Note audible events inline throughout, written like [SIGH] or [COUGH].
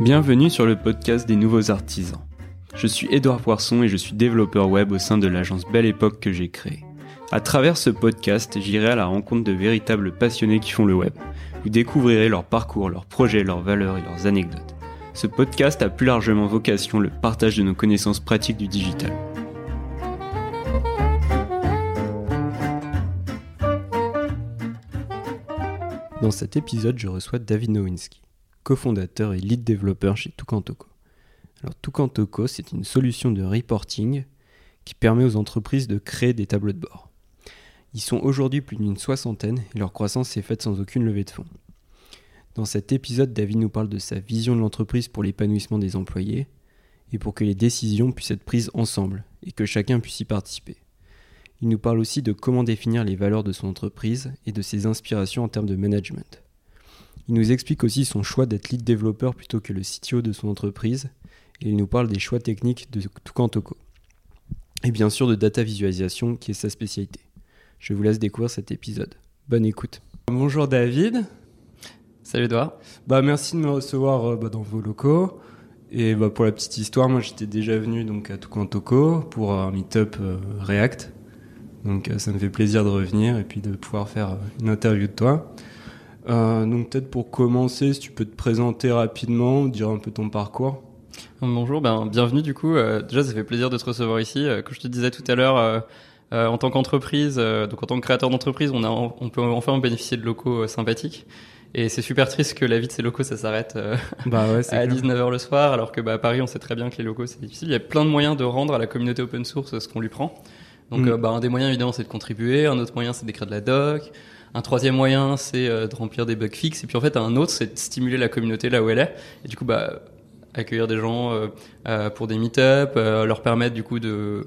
Bienvenue sur le podcast des nouveaux artisans. Je suis Édouard Poisson et je suis développeur web au sein de l'agence Belle Époque que j'ai créée. À travers ce podcast, j'irai à la rencontre de véritables passionnés qui font le web. Vous découvrirez leur parcours, leurs projets, leurs valeurs et leurs anecdotes. Ce podcast a plus largement vocation le partage de nos connaissances pratiques du digital. Dans cet épisode, je reçois David Nowinski, cofondateur et lead développeur chez Tukantoko. Alors Tukantoko, c'est une solution de reporting qui permet aux entreprises de créer des tableaux de bord. Ils sont aujourd'hui plus d'une soixantaine et leur croissance s'est faite sans aucune levée de fonds. Dans cet épisode, David nous parle de sa vision de l'entreprise pour l'épanouissement des employés et pour que les décisions puissent être prises ensemble et que chacun puisse y participer. Il nous parle aussi de comment définir les valeurs de son entreprise et de ses inspirations en termes de management. Il nous explique aussi son choix d'être lead développeur plutôt que le CTO de son entreprise et il nous parle des choix techniques de Tukantoko. Et bien sûr de data visualisation qui est sa spécialité. Je vous laisse découvrir cet épisode. Bonne écoute. Bonjour David. Salut Edouard. Bah merci de me recevoir euh, bah, dans vos locaux. Et bah, pour la petite histoire, moi j'étais déjà venu donc à Tukantoko pour un meet-up euh, React. Donc euh, ça me fait plaisir de revenir et puis de pouvoir faire une interview de toi. Donc peut-être pour commencer, si tu peux te présenter rapidement, dire un peu ton parcours. Bonjour, ben, bienvenue du coup. déjà ça fait plaisir de te recevoir ici. comme je te disais tout à l'heure, en tant qu'entreprise, donc en tant que créateur d'entreprise, on, a, on peut enfin bénéficier de locaux sympathiques. Et c'est super triste que la vie de ces locaux, ça s'arrête [LAUGHS] bah ouais, à 19h le soir, alors que bah, à Paris, on sait très bien que les locaux, c'est difficile. Il y a plein de moyens de rendre à la communauté open source ce qu'on lui prend. Donc mm. euh, bah, un des moyens, évidemment, c'est de contribuer. Un autre moyen, c'est d'écrire de la doc. Un troisième moyen, c'est euh, de remplir des bugs fixes. Et puis en fait, un autre, c'est de stimuler la communauté là où elle est. Et du coup, bah, accueillir des gens euh, pour des meet-up, leur permettre du coup de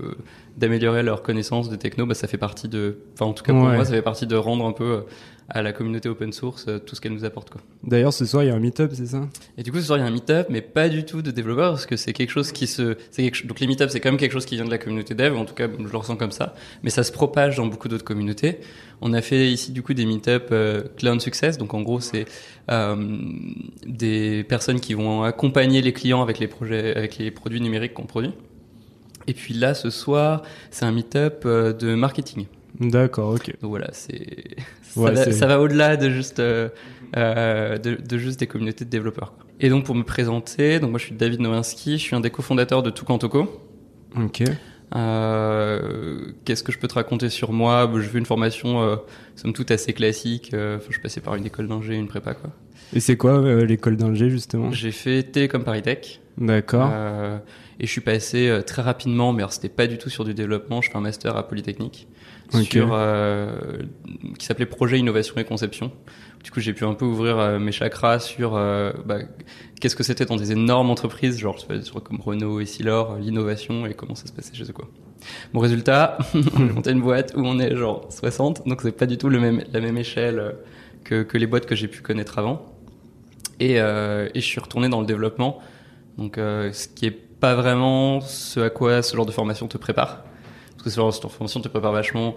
d'améliorer leur connaissance de techno, bah, ça fait partie de, enfin en tout cas pour moi, ça fait partie de rendre un peu à la communauté open source euh, tout ce qu'elle nous apporte. Quoi. D'ailleurs, ce soir, il y a un meet-up, c'est ça? Et du coup, ce soir, il y a un meet-up, mais pas du tout de développeurs, parce que c'est quelque chose qui se... Quelque... Donc les meet-up, c'est quand même quelque chose qui vient de la communauté dev, en tout cas, je le ressens comme ça, mais ça se propage dans beaucoup d'autres communautés. On a fait ici, du coup, des meet-up euh, Cloud Success, donc en gros, c'est euh, des personnes qui vont accompagner les clients avec les projets, avec les produits numériques qu'on produit. Et puis là, ce soir, c'est un meet-up euh, de marketing. D'accord, ok. Donc voilà, c'est [LAUGHS] ça, va, au-delà de juste euh, euh, de, juste des communautés de développeurs. Et donc pour me présenter, donc moi je suis David Nowinski, je suis un des cofondateurs de Tukantoko. Ok. Euh, Qu'est-ce que je peux te raconter sur moi? Je fais une formation, euh, somme toute assez classique. Je suis passé par une école d'ingé, une prépa quoi. Et c'est quoi l'école d'ingé justement? J'ai fait Télécom Paris Tech. D'accord. et je suis passé très rapidement, mais alors c'était pas du tout sur du développement. Je fais un master à Polytechnique sur euh, qui s'appelait Projet Innovation et Conception. Du coup, j'ai pu un peu ouvrir euh, mes chakras sur euh, bah, qu'est-ce que c'était dans des énormes entreprises, genre comme Renault et Silor, l'innovation et comment ça se passait chez eux quoi. Mon résultat, [LAUGHS] on monté une boîte où on est genre 60, donc c'est pas du tout le même, la même échelle que, que les boîtes que j'ai pu connaître avant. Et, et je suis retourné dans le développement, donc ce qui est pas vraiment ce à quoi ce genre de formation te prépare. Que cette formation te prépare vachement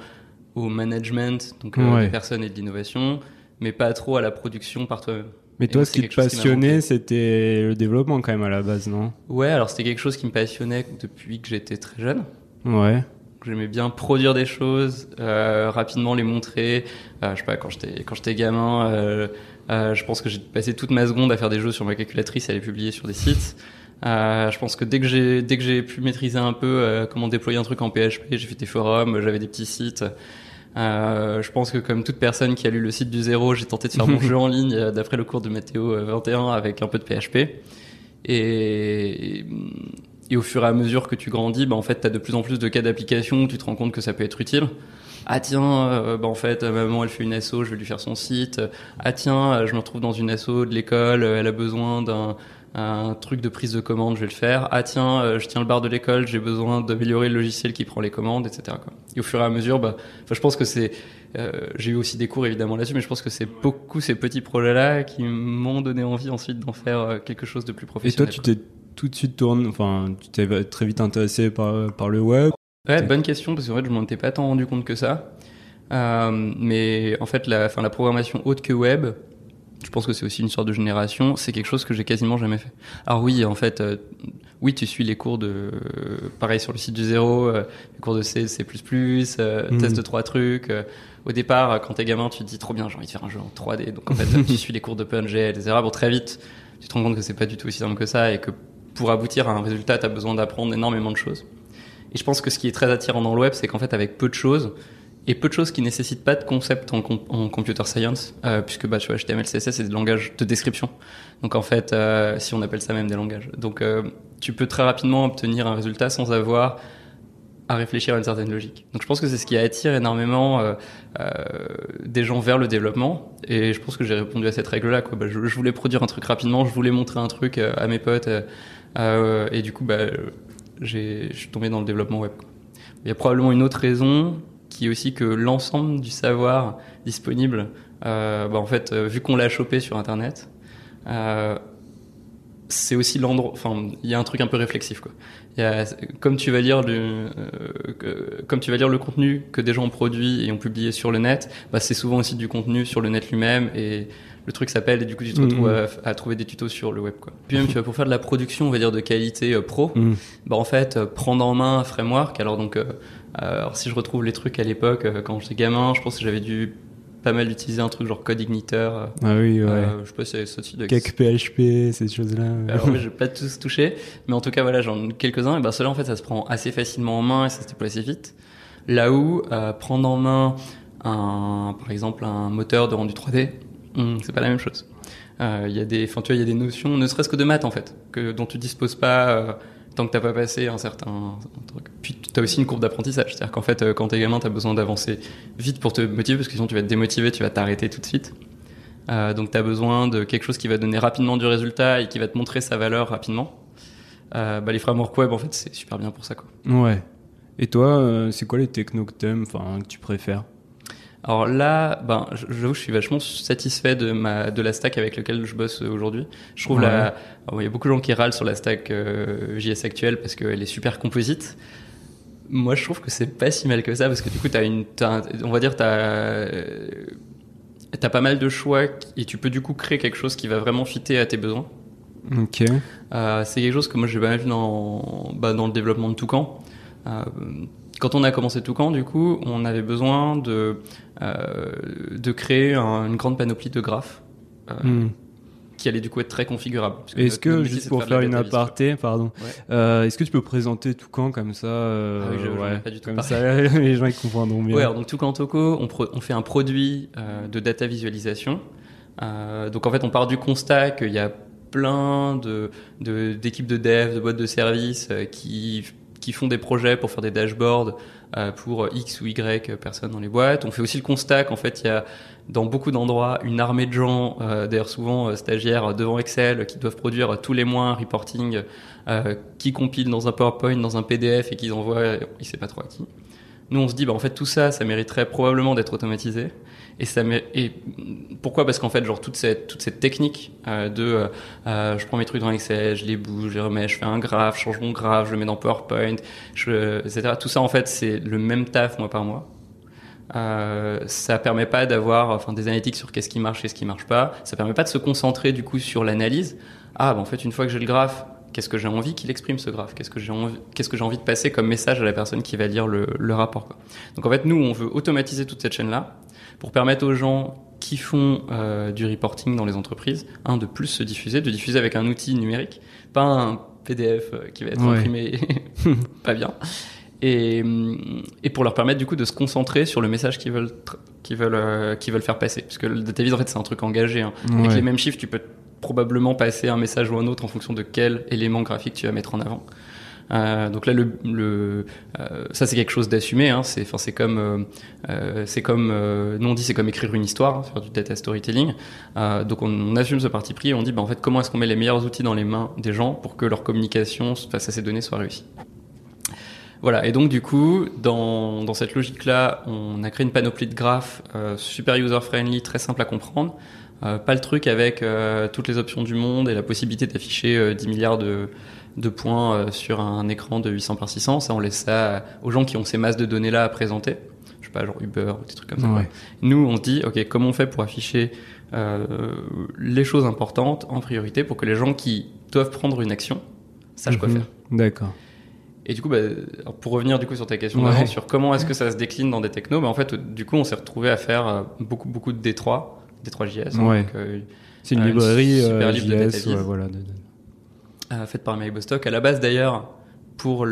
au management, donc euh, des personnes et de l'innovation, mais pas trop à la production par toi-même. Mais toi, ce qui te passionnait, c'était le développement quand même à la base, non? Ouais, alors c'était quelque chose qui me passionnait depuis que j'étais très jeune. Ouais. J'aimais bien produire des choses, euh, rapidement les montrer. Euh, je sais pas, quand j'étais quand j'étais gamin, euh, je pense que j'ai passé toute ma seconde à faire des jeux sur ma calculatrice et à les publier sur des sites. Euh, je pense que dès que j'ai dès que j'ai pu maîtriser un peu euh, comment déployer un truc en PHP, j'ai fait des forums, j'avais des petits sites. Euh, je pense que comme toute personne qui a lu le site du zéro, j'ai tenté de faire [LAUGHS] mon jeu en ligne euh, d'après le cours de Météo 21 avec un peu de PHP. Et, et, au fur et à mesure que tu grandis, bah en fait, tu as de plus en plus de cas d'application, tu te rends compte que ça peut être utile. Ah tiens, bah en fait, maman elle fait une asso, je vais lui faire son site. Ah tiens, je me retrouve dans une asso de l'école, elle a besoin d'un un truc de prise de commande, je vais le faire. Ah tiens, euh, je tiens le bar de l'école, j'ai besoin d'améliorer le logiciel qui prend les commandes, etc. Quoi. Et au fur et à mesure, bah, je pense que c'est, euh, j'ai eu aussi des cours évidemment là-dessus, mais je pense que c'est beaucoup ces petits projets-là qui m'ont donné envie ensuite d'en faire euh, quelque chose de plus professionnel. Et toi, tu t'es tout de suite tourné, enfin, tu t'es très vite intéressé par, par le web. Ouais, bonne question parce qu'en fait, je m'en étais pas tant rendu compte que ça. Euh, mais en fait, la, enfin, la programmation haute que web, je pense que c'est aussi une sorte de génération, c'est quelque chose que j'ai quasiment jamais fait. Alors oui, en fait, euh, oui, tu suis les cours de, pareil sur le site du zéro, euh, les cours de C, C++, euh, test de trois trucs. au départ, quand t'es gamin, tu te dis trop bien, j'ai envie de faire un jeu en 3D. Donc en fait, [LAUGHS] tu suis les cours de PNG, etc. Bon, très vite, tu te rends compte que c'est pas du tout aussi simple que ça et que pour aboutir à un résultat, tu as besoin d'apprendre énormément de choses. Et je pense que ce qui est très attirant dans le web, c'est qu'en fait, avec peu de choses, et peu de choses qui nécessitent pas de concept en, computer science, euh, puisque bah, tu HTML, CSS, c'est des langages de description. Donc en fait, euh, si on appelle ça même des langages. Donc euh, tu peux très rapidement obtenir un résultat sans avoir à réfléchir à une certaine logique. Donc je pense que c'est ce qui attire énormément des gens vers le développement. Et je pense que j'ai répondu à cette règle-là. Bah, je, je, voulais produire un truc rapidement, je voulais montrer un truc à mes potes. Et du coup, bah, je suis tombé dans le développement web. Il y a probablement une autre raison qui est aussi que l'ensemble du savoir disponible, bah, en fait, vu qu'on l'a chopé sur Internet, c'est aussi l'endroit. Enfin, il y a un truc un peu réflexif, quoi. Il y a, comme tu vas lire le, euh, comme tu vas lire le contenu que des gens ont produit et ont publié sur le net, bah, c'est souvent aussi du contenu sur le net lui-même et le truc s'appelle et du coup tu te retrouves mm-hmm. à, trouver des tutos sur le web, quoi. Puis même tu vas pour faire de la production, on va dire de qualité euh, pro, mm. bah en fait euh, prendre en main un framework. Alors donc, alors si je retrouve les trucs à l'époque quand j'étais gamin, je pense que j'avais dû pas mal utiliser un truc genre code igniteur. Euh, ah oui, ouais. Euh, je sais pas si aussi de... Quelques PHP, ces choses-là. Alors, je vais [LAUGHS] pas tous toucher, mais en tout cas, voilà, j'en ai quelques-uns. Et ben, cela en fait, ça se prend assez facilement en main et ça se déploie assez vite. Là où, euh, prendre en main un, par exemple, un moteur de rendu 3D, hmm, c'est pas la même chose. Il y a des, tu y a des notions, ne serait-ce que de maths, en fait, que, dont tu disposes pas, tant que t'as pas passé un certain truc. Puis tu as aussi une courbe d'apprentissage, c'est-à-dire qu'en fait, euh, quand t'es gamin, t'as besoin d'avancer vite pour te motiver, parce que sinon tu vas te démotiver, tu vas t'arrêter tout de suite. Euh, donc t'as besoin de quelque chose qui va donner rapidement du résultat et qui va te montrer sa valeur rapidement. Euh, bah, les frameworks web, en fait, c'est super bien pour ça, quoi. Ouais. Et toi, euh, c'est quoi les technos que t'aimes, que tu préfères? Alors là, ben, j'avoue, je suis vachement satisfait de ma de la stack avec laquelle je bosse aujourd'hui. Je trouve la, il y a beaucoup de gens qui râlent sur la stack euh, JS actuelle parce qu'elle est super composite. Moi, je trouve que c'est pas si mal que ça parce que du coup, t'as une, as, on va dire, t'as as pas mal de choix et tu peux du coup créer quelque chose qui va vraiment fitter à tes besoins. Ok. Euh, c'est quelque chose que moi j'ai pas mal vu dans, bah, dans le développement de Toucan. Euh, quand on a commencé Toucan, du coup, on avait besoin de, euh, de créer une grande panoplie de graphes. Euh, hmm. qui allait du coup être très configurable. Est-ce que, juste pour faire, une aparté, pardon, euh, est-ce que tu peux présenter Toucan comme ça ah oui, je, ouais, pas du tout Comme ça, [LAUGHS] les gens ils comprendront mieux. Ouais, donc Toucan Toco, on, on, fait un produit de data visualisation. donc en fait, on part du constat qu'il y a plein de d'équipes de, de dev, de boîtes de services qui qui font des projets pour faire des dashboards euh, pour X ou Y personnes dans les boîtes. On fait aussi le constat qu'en fait, il y a dans beaucoup d'endroits une armée de gens, euh, d'ailleurs souvent euh, stagiaires devant Excel, qui doivent produire tous les mois un reporting euh, qui compile dans un PowerPoint, dans un PDF et qu'ils envoient, il sait pas trop à qui. Nous, on se dit, bah, en fait, tout ça, ça mériterait probablement d'être automatisé. Et ça et pourquoi? Parce qu'en fait, genre toute cette toute cette technique euh, de euh, euh, je prends mes trucs dans Excel, je les bouge, je les remets, je fais un graphe, je change mon graphe, je le mets dans PowerPoint, etc. Tout ça en fait, c'est le même taf mois par mois. Euh, ça permet pas d'avoir enfin des analytiques sur qu'est-ce qui marche, qu'est-ce qui marche pas. Ça permet pas de se concentrer du coup sur l'analyse. Ah, bah, en fait, une fois que j'ai le graphe, qu'est-ce que j'ai envie qu'il exprime ce graphe? Qu'est-ce que j'ai envie, qu'est-ce que j'ai envie de passer comme message à la personne qui va lire le, rapport. Donc en fait, nous, on veut automatiser toute cette chaîne là pour permettre aux gens qui font euh, du reporting dans les entreprises, un, de plus se diffuser, de diffuser avec un outil numérique, pas un PDF euh, qui va être imprimé [LAUGHS] [LAUGHS] pas bien, et, et pour leur permettre du coup de se concentrer sur le message qu'ils veulent, qu'ils veulent, euh, qu'ils veulent faire passer. Parce que le data en fait, c'est un truc engagé. Hein. Avec les mêmes chiffres, tu peux probablement passer un message ou un autre en fonction de quel élément graphique tu vas mettre en avant. Euh, donc là, le, le euh, ça c'est quelque chose d'assumé. Hein, c'est, c'est comme, euh, euh c'est comme, euh, non dit, c'est comme écrire une histoire, hein, faire du data storytelling. donc on, on, assume ce parti pris et on dit, bah, en fait, comment est-ce qu'on met les meilleurs outils dans les mains des gens pour que leur communication face à ces données soit réussie. Voilà, et donc du coup, dans, dans cette logique-là, on a créé une panoplie de graphes super user-friendly, très simple à comprendre. Euh, pas le truc avec euh, toutes les options du monde et la possibilité d'afficher 10 milliards de, de points euh, sur un écran de 800 par 600. Ça, on laisse ça aux gens qui ont ces masses de données-là à présenter. Je sais pas, genre Uber ou des trucs comme ça. Nous, on se dit, ok, comment on fait pour afficher les choses importantes en priorité pour que les gens qui doivent prendre une action sachent quoi mhm. faire? D'accord. Et du coup, bah, pour revenir du coup sur ta question sur comment est-ce que ça se décline dans des technos, bah, en fait, du coup, on s'est retrouvé à faire beaucoup, beaucoup de D3, D3JS. Ouais. C'est une librairie libre JS, de voilà, euh, faite par Mary Bostock. À la base, d'ailleurs, pour,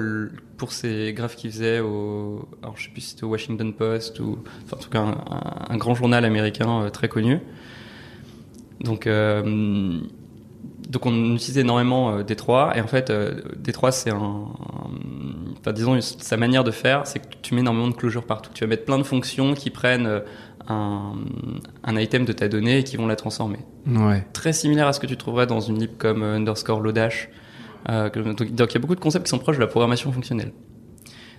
pour ces graphes qu'il faisait au, alors je sais plus si c'était au Washington Post ou, enfin, en tout cas, un, grand journal américain euh, très connu. Donc, euh, donc on utilisait énormément D3 et en fait D3 c'est un, enfin disons sa manière de faire c'est que tu mets énormément de closure partout. Tu vas mettre plein de fonctions qui prennent un, un, item de ta donnée et qui vont la transformer. Ouais. Très similaire à ce que tu trouverais dans une lib comme euh, underscore lodash. Euh, donc, il y a beaucoup de concepts qui sont proches de la programmation fonctionnelle.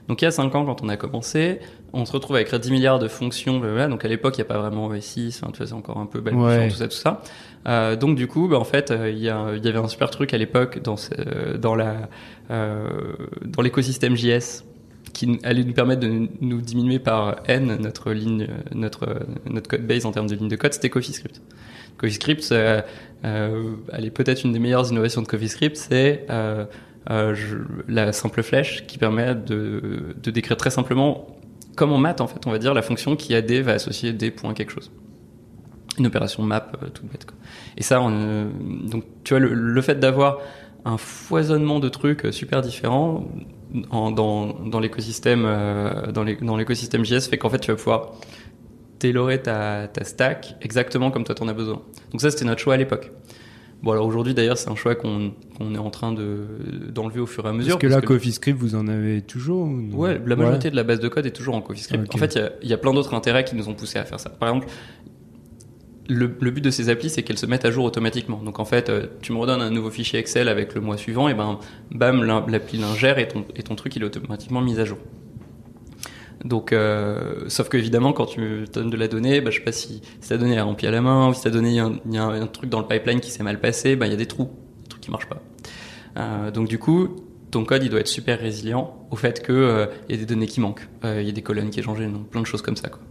Donc il y a 5 ans, quand on a commencé, on se retrouve à écrire 10 milliards de fonctions. Donc à l'époque, il n'y a pas vraiment V6, enfin, tu vois, c'est encore un peu balbutiant, tout ça, tout ça. Euh, donc du coup, bah, en fait, euh, il y, y, avait un super truc à l'époque dans, dans, la, euh, dans l'écosystème JS qui allait nous permettre de nous diminuer par n notre ligne, notre, notre code base en termes de ligne de code, c'était CoffeeScript. CoffeeScript, euh, elle est peut-être une des meilleures innovations de CoffeeScript, c'est euh, euh la simple flèche qui permet de, décrire très simplement, comme en maths en fait, on va dire, la fonction qui a d va associer d point quelque chose. Une opération map toute bête. Quoi. Et ça, on, donc tu vois, le fait d'avoir un foisonnement de trucs super différents en, dans, dans l'écosystème euh, dans l'écosystème JS fait qu'en fait tu vas pouvoir tailorer ta, ta stack exactement comme toi t'en as besoin. Donc ça c'était notre choix à l'époque. Bon alors aujourd'hui d'ailleurs c'est un choix qu'on est en train de d'enlever au fur et à mesure. Parce que là CoffeeScript vous en avez toujours Ouais, la majorité de la base de code est toujours en CoffeeScript. En fait il y a, y a, plein d'autres intérêts qui nous ont poussé à faire ça. Par exemple le, but de ces applis, c'est qu'elles se mettent à jour automatiquement. Donc en fait, euh, tu me redonnes un nouveau fichier Excel avec le mois suivant, et ben, bam, l'appli l'ingère et ton, et ton truc il est automatiquement mis à jour. Donc, euh, sauf que évidemment, quand tu donnes de la donnée, bah, je sais pas si, si ta donnée est remplie à la main ou si ta donnée il y, a un, truc dans le pipeline qui s'est mal passé, bah, il y a des trous, des trucs qui marchent pas. Euh, donc du coup, ton code il doit être super résilient au fait que euh, il y a des données qui manquent, il y a des colonnes qui sont changées, donc plein de choses comme ça. Quoi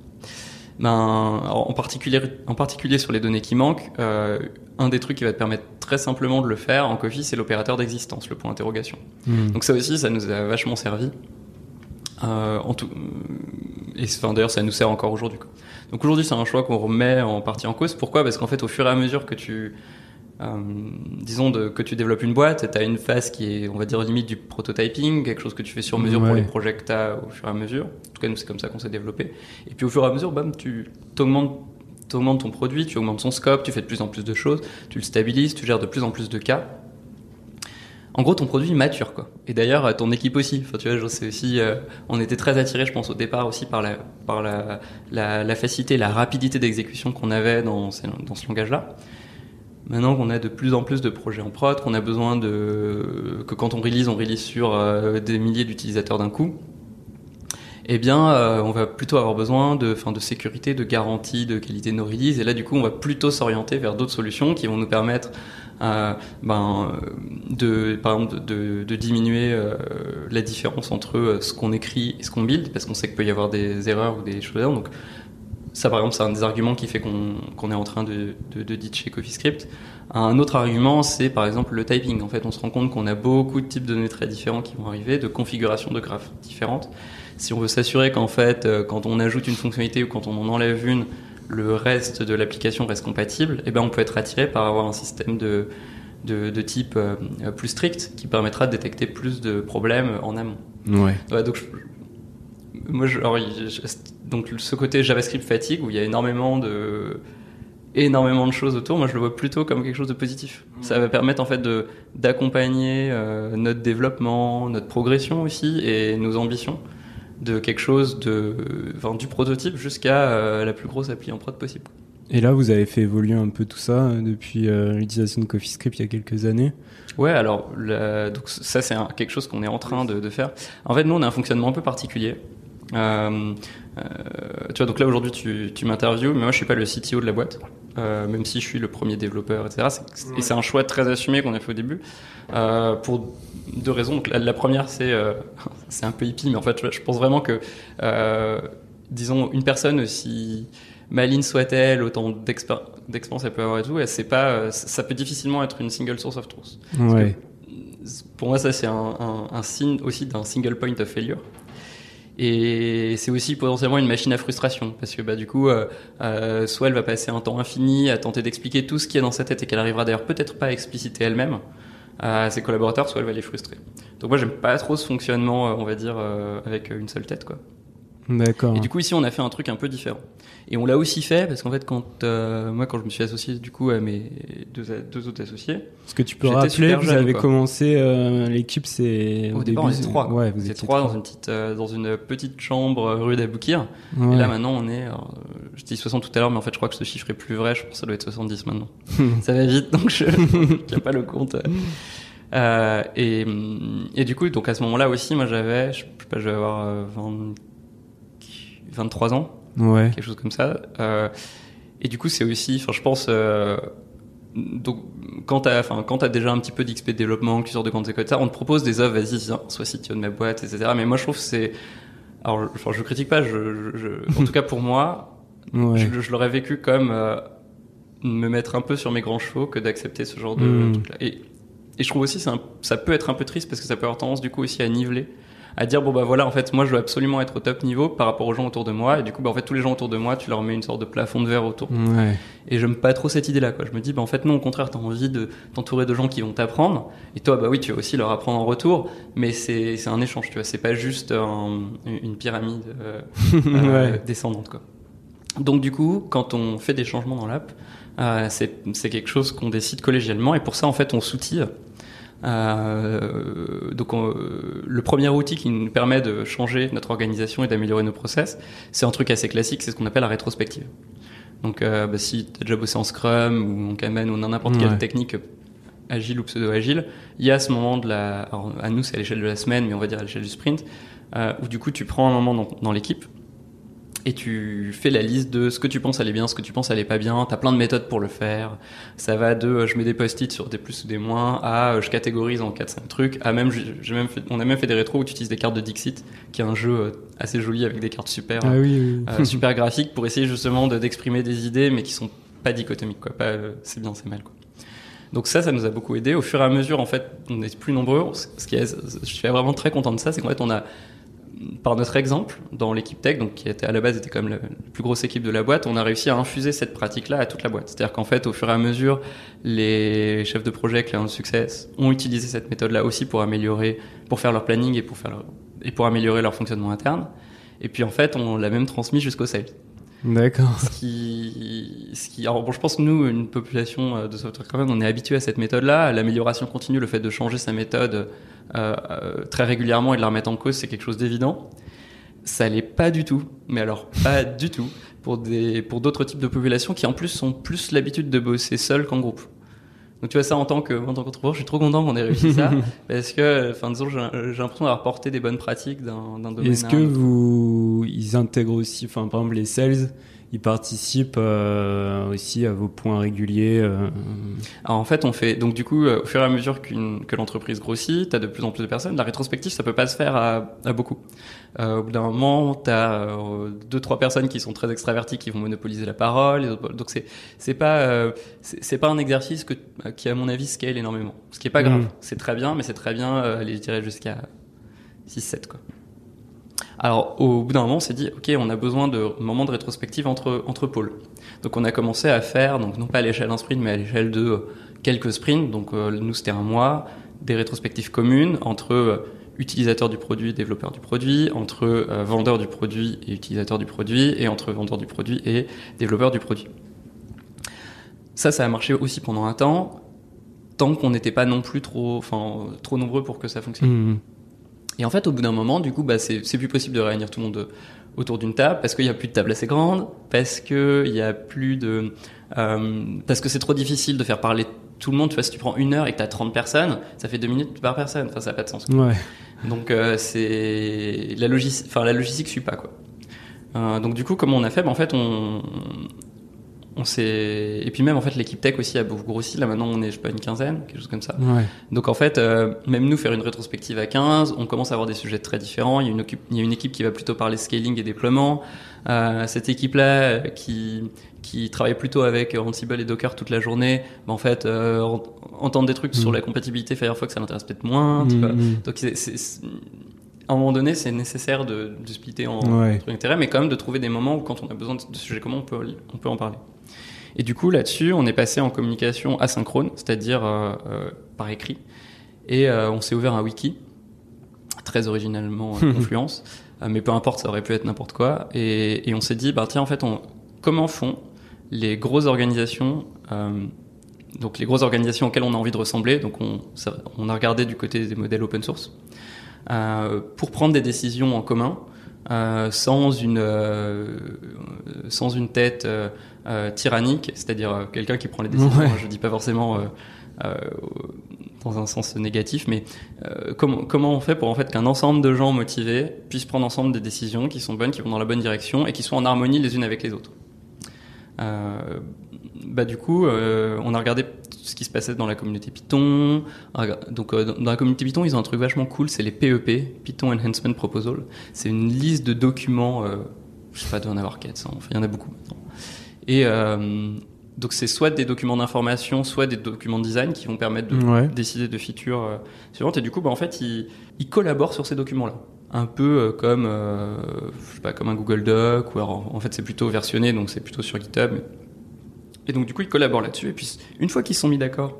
ben, en, particulier, en particulier sur les données qui manquent, euh, un des trucs qui va te permettre très simplement de le faire en Coffee, c'est l'opérateur d'existence, le point d'interrogation. Hmm. Donc ça aussi, ça nous a vachement servi. Euh, en tout, et enfin, d'ailleurs, ça nous sert encore aujourd'hui. Donc aujourd'hui, c'est un choix qu'on remet en partie en cause. Pourquoi? Parce qu'en fait, au fur et à mesure que tu euh, disons de, que tu développes une boîte, tu as une phase qui est, on va dire, limite du prototyping, quelque chose que tu fais sur mesure pour les projets que tu as au fur et à mesure. En tout cas, nous, c'est comme ça qu'on s'est développé. Et puis, au fur et à mesure, bam, tu augmentes, augmentes ton produit, tu augmentes son scope, tu fais de plus en plus de choses, tu le stabilises, tu gères de plus en plus de cas. En gros, ton produit mature, quoi. Et d'ailleurs, ton équipe aussi. Enfin, tu vois, c'est aussi, euh, on était très attirés, je pense, au départ aussi par la, par la, la, la facilité, la rapidité d'exécution qu'on avait dans, dans ce langage-là. Maintenant qu'on a de plus en plus de projets en prod, qu'on a besoin de que quand on release, on release sur euh, des milliers d'utilisateurs d'un coup, eh bien, euh, on va plutôt avoir besoin de, fin, de sécurité, de garantie, de qualité de nos releases. Et là, du coup, on va plutôt s'orienter vers d'autres solutions qui vont nous permettre, euh, ben, de, par exemple, de, de diminuer la différence entre ce qu'on écrit et ce qu'on build, parce qu'on sait qu'il peut y avoir des erreurs ou des choses. Ça, par exemple, c'est un des arguments qui fait qu'on est en train de, de, de ditcher CoffeeScript. Un autre argument, c'est par exemple le typing. En fait, on se rend compte qu'on a beaucoup de types de données très différents qui vont arriver, de configurations de graphes différentes. Si on veut s'assurer qu'en fait, euh, quand on ajoute une fonctionnalité ou quand on en enlève une, le reste de l'application reste compatible, eh ben, on peut être attiré par avoir un système de, de, de type euh, plus strict qui permettra de détecter plus de problèmes en amont. Ouais. ouais donc, moi, je, alors, je, donc ce côté JavaScript fatigue où il y a énormément de énormément de choses autour, moi je le vois plutôt comme quelque chose de positif. Ça va permettre en fait de d'accompagner euh, notre développement, notre progression aussi et nos ambitions de quelque chose de enfin, du prototype jusqu'à euh, la plus grosse appli en prod possible. Et là, vous avez fait évoluer un peu tout ça euh, depuis l'utilisation de CoffeeScript il y a quelques années. Ouais, alors donc ça c'est quelque chose qu'on est en train de, de, faire. En fait, nous on a un fonctionnement un peu particulier. Euh, euh, tu vois, donc là aujourd'hui tu, tu m'interviews, mais moi je suis pas le CTO de la boîte, euh, même si je suis le premier développeur, etc. Et c'est un choix très assumé qu'on a fait au début, euh, pour deux raisons. Donc, la, la première c'est euh, [LAUGHS] c'est un peu hippie, mais en fait je pense vraiment que disons, une personne aussi maligne soit-elle, autant d'expérience elle peut avoir et tout, c'est pas, ça peut difficilement être une single source of truth. Ouais. pour moi, ça c'est un, un, signe aussi d'un single point of failure. Et c'est aussi potentiellement une machine à frustration parce que bah du coup, euh, euh, soit elle va passer un temps infini à tenter d'expliquer tout ce qui est dans sa tête et qu'elle arrivera d'ailleurs peut-être pas à expliciter elle-même à ses collaborateurs, soit elle va les frustrer. Donc moi j'aime pas trop ce fonctionnement, on va dire, euh, avec une seule tête quoi. D'accord. Et du coup ici on a fait un truc un peu différent. Et on l'a aussi fait parce qu'en fait, quand euh, moi, quand je me suis associé du coup à mes deux, deux autres associés, ce que tu peux rappeler, vous avez commencé euh, l'équipe, c'est au, début, on était trois. Ouais, vous étiez trois, dans une petite euh, dans une petite chambre rue d'Aboukir. Et là maintenant, on est, je dis 60 tout à l'heure, mais en fait, je crois que ce chiffre est plus vrai. Je pense que ça doit être 70 maintenant. [LAUGHS] ça va vite, donc je [LAUGHS] n'ai pas le compte. et, et du coup, donc à ce moment-là aussi, moi j'avais, je sais pas, je vais avoir 20, 23 ans ouais. quelque chose comme ça. Euh, et du coup, c'est aussi, enfin, je pense, euh, donc quand t'as, enfin, quand t'as déjà un petit peu d'XP de développement, que tu sors de grandes écoles, ça, on te propose des offres, vas-y, viens, sois CTO de ma boîte, etc. Mais moi, je trouve que c'est, alors, je, je critique pas, je, je, en tout cas pour moi, ouais. je, l'aurais vécu comme euh, me mettre un peu sur mes grands chevaux que d'accepter ce genre de Mm. truc-là. Et, et je trouve aussi, un- ça peut être un peu triste parce que ça peut avoir tendance du coup aussi à niveler à dire bon bah voilà en fait moi je veux absolument être au top niveau par rapport aux gens autour de moi. Et du coup bah en fait tous les gens autour de moi tu leur mets une sorte de plafond de verre autour. Ouais. et j'aime pas trop cette idée là quoi. Je me dis bah en fait non au contraire t'as envie de t'entourer de gens qui vont t'apprendre. Et toi bah oui tu vas aussi leur apprendre en retour. Mais c'est c'est un échange tu vois. C'est pas juste un- une pyramide [LAUGHS] euh, euh, Ouais. descendante quoi. Donc du coup quand on fait des changements dans l'app euh, c'est c'est quelque chose qu'on décide collégialement. Et pour ça en fait on s'outille euh, donc on- euh, le premier outil qui nous permet de changer notre organisation et d'améliorer nos process, c'est un truc assez classique, c'est ce qu'on appelle la rétrospective. Donc euh, bah, si tu as déjà bossé en Scrum ou en Kanban ou dans n'importe Ouais. quelle technique agile ou pseudo-agile, il y a ce moment de la... alors, à nous c'est à l'échelle de la semaine, mais on va dire à l'échelle du sprint, euh, où du coup tu prends un moment dans, dans l'équipe et tu fais la liste de ce que tu penses aller bien, ce que tu penses aller pas bien. T'as plein de méthodes pour le faire. Ça va de euh, je mets des post-it sur des plus ou des moins à euh, je catégorise en 4-5 trucs à même j'ai même fait, on a même fait des rétros où tu utilises des cartes de Dixit, qui est un jeu euh, assez joli avec des cartes super Ah oui, oui. super graphiques pour essayer justement de- d'exprimer des idées mais qui sont pas dichotomiques quoi. Pas c'est bien, c'est mal quoi. Donc ça, ça nous a beaucoup aidé. Au fur et à mesure, en fait, on est plus nombreux. Ce qui est, je suis vraiment très content de ça, c'est qu'en fait, on a par notre exemple, dans l'équipe tech, donc qui était à la base était comme la, la plus grosse équipe de la boîte, on a réussi à infuser cette pratique-là à toute la boîte. C'est-à-dire qu'en fait, au fur et à mesure, les chefs de projet, clients de succès, ont utilisé cette méthode-là aussi pour améliorer, pour faire leur planning et pour faire leur- et pour améliorer leur fonctionnement interne. Et puis en fait, on l'a même transmis jusqu'au sales. D'accord. Ce qui, ce qui, alors bon, je pense que nous, une population euh, de software même, on est habitué à cette méthode-là, à l'amélioration continue, le fait de changer sa méthode euh, euh, très régulièrement et de la remettre en cause, c'est quelque chose d'évident. Ça l'est pas du tout, mais alors pas du tout pour des, pour d'autres types de populations qui en plus sont plus l'habitude de bosser seul qu'en groupe. Donc tu vois ça en tant que, en tant qu'entrepreneur, je suis trop content qu'on ait réussi ça [LAUGHS] parce que, enfin disons, j'ai l'impression d'avoir porté des bonnes pratiques d'un domaine. Est-ce que vous, ils intègrent aussi, enfin par exemple les sales, ils participent euh, aussi à vos points réguliers. euh, Alors en fait, on fait donc du coup, euh, au fur et à mesure que l'entreprise grossit, t'as de plus en plus de personnes. La rétrospective, ça peut pas se faire à, à beaucoup. Au bout d'un moment, t'as euh, deux trois personnes qui sont très extraverties qui vont monopoliser la parole. et donc c'est c'est pas c'est pas un exercice que qui à mon avis scale énormément. Ce qui est pas grave. Mhm. C'est très bien, mais c'est très bien. Aller je dirais jusqu'à 6-7 quoi. Alors, au bout d'un moment, on s'est dit, ok, on a besoin de moments de rétrospective entre, entre pôles. Donc, on a commencé à faire, donc non pas à l'échelle d'un sprint, mais à l'échelle de euh, quelques sprints. Donc, euh, nous, c'était un mois, des rétrospectives communes entre euh, utilisateurs du produit, développeurs du produit, entre vendeurs du produit et utilisateurs du produit, et entre vendeurs du produit et développeurs du produit. Ça, ça a marché aussi pendant un temps, tant qu'on n'était pas non plus trop, trop nombreux pour que ça fonctionne. hmm. Et en fait, au bout d'un moment, du coup, bah, c'est plus possible de réunir tout le monde euh, autour d'une table parce qu'il n'y a plus de table assez grande, parce que il y a plus de, euh, parce que c'est trop difficile de faire parler tout le monde. Tu vois, si tu prends une heure et que tu as 30 personnes, ça fait deux minutes par personne. Enfin, ça n'a pas de sens. Ouais. Donc euh, c'est la logistique, enfin la logistique suit pas quoi. Euh, donc du coup, comment on a fait? Ben, En fait, on on s'est et puis même en fait l'équipe tech aussi a beaucoup grossi. Là maintenant on est je sais pas une quinzaine, quelque chose comme ça. Ouais. Donc en fait euh, même nous faire une rétrospective à 15, on commence à avoir des sujets très différents. Il y a une, occup- il y a une équipe qui va plutôt parler scaling et déploiement. Euh, cette équipe là qui qui travaille plutôt avec Ansible et Docker toute la journée, bah, en fait euh, ent- entendre des trucs sur Mm. la compatibilité Firefox ça l'intéresse peut-être moins. tu vois. Mhm. Donc c'est, à un moment donné, c'est nécessaire de, de splitter en Ouais. trucs d'intérêt, mais quand même de trouver des moments où quand on a besoin de, de sujets communs, on peut, on peut en parler. Et du coup, là-dessus, on est passé en communication asynchrone, c'est-à-dire euh, euh, par écrit, et euh, on s'est ouvert un wiki, très originalement [LAUGHS] Confluence, mais peu importe, ça aurait pu être n'importe quoi, et, et on s'est dit, bah tiens, en fait, on, comment font les grosses organisations donc les grosses organisations auxquelles on a envie de ressembler, donc on, ça- on a regardé du côté des modèles open source, pour prendre des décisions en commun, euh, sans une euh, sans une tête euh, euh, tyrannique, c'est-à-dire euh, quelqu'un qui prend les décisions. Ouais. Je dis pas forcément dans un sens négatif, mais euh, comment comment on fait pour en fait qu'un ensemble de gens motivés puissent prendre ensemble des décisions qui sont bonnes, qui vont dans la bonne direction et qui soient en harmonie les unes avec les autres? Euh, bah du coup, euh, on a regardé ce qui se passait dans la communauté Python. Donc dans la communauté Python, ils ont un truc vachement cool, c'est les PEP, Python Enhancement Proposal. C'est une liste de documents, je sais pas, doit en avoir 400, enfin il y en a beaucoup maintenant. Et euh, donc c'est soit des documents d'information, soit des documents de design qui vont permettre de Ouais. décider de features euh, suivantes. Et du coup, bah, en fait, ils, ils collaborent sur ces documents-là. Un peu euh, comme, euh, je sais pas, comme un Google Doc, ou alors en fait c'est plutôt versionné, donc c'est plutôt sur GitHub. Et donc du coup, ils collaborent là-dessus. Et puis une fois qu'ils sont mis d'accord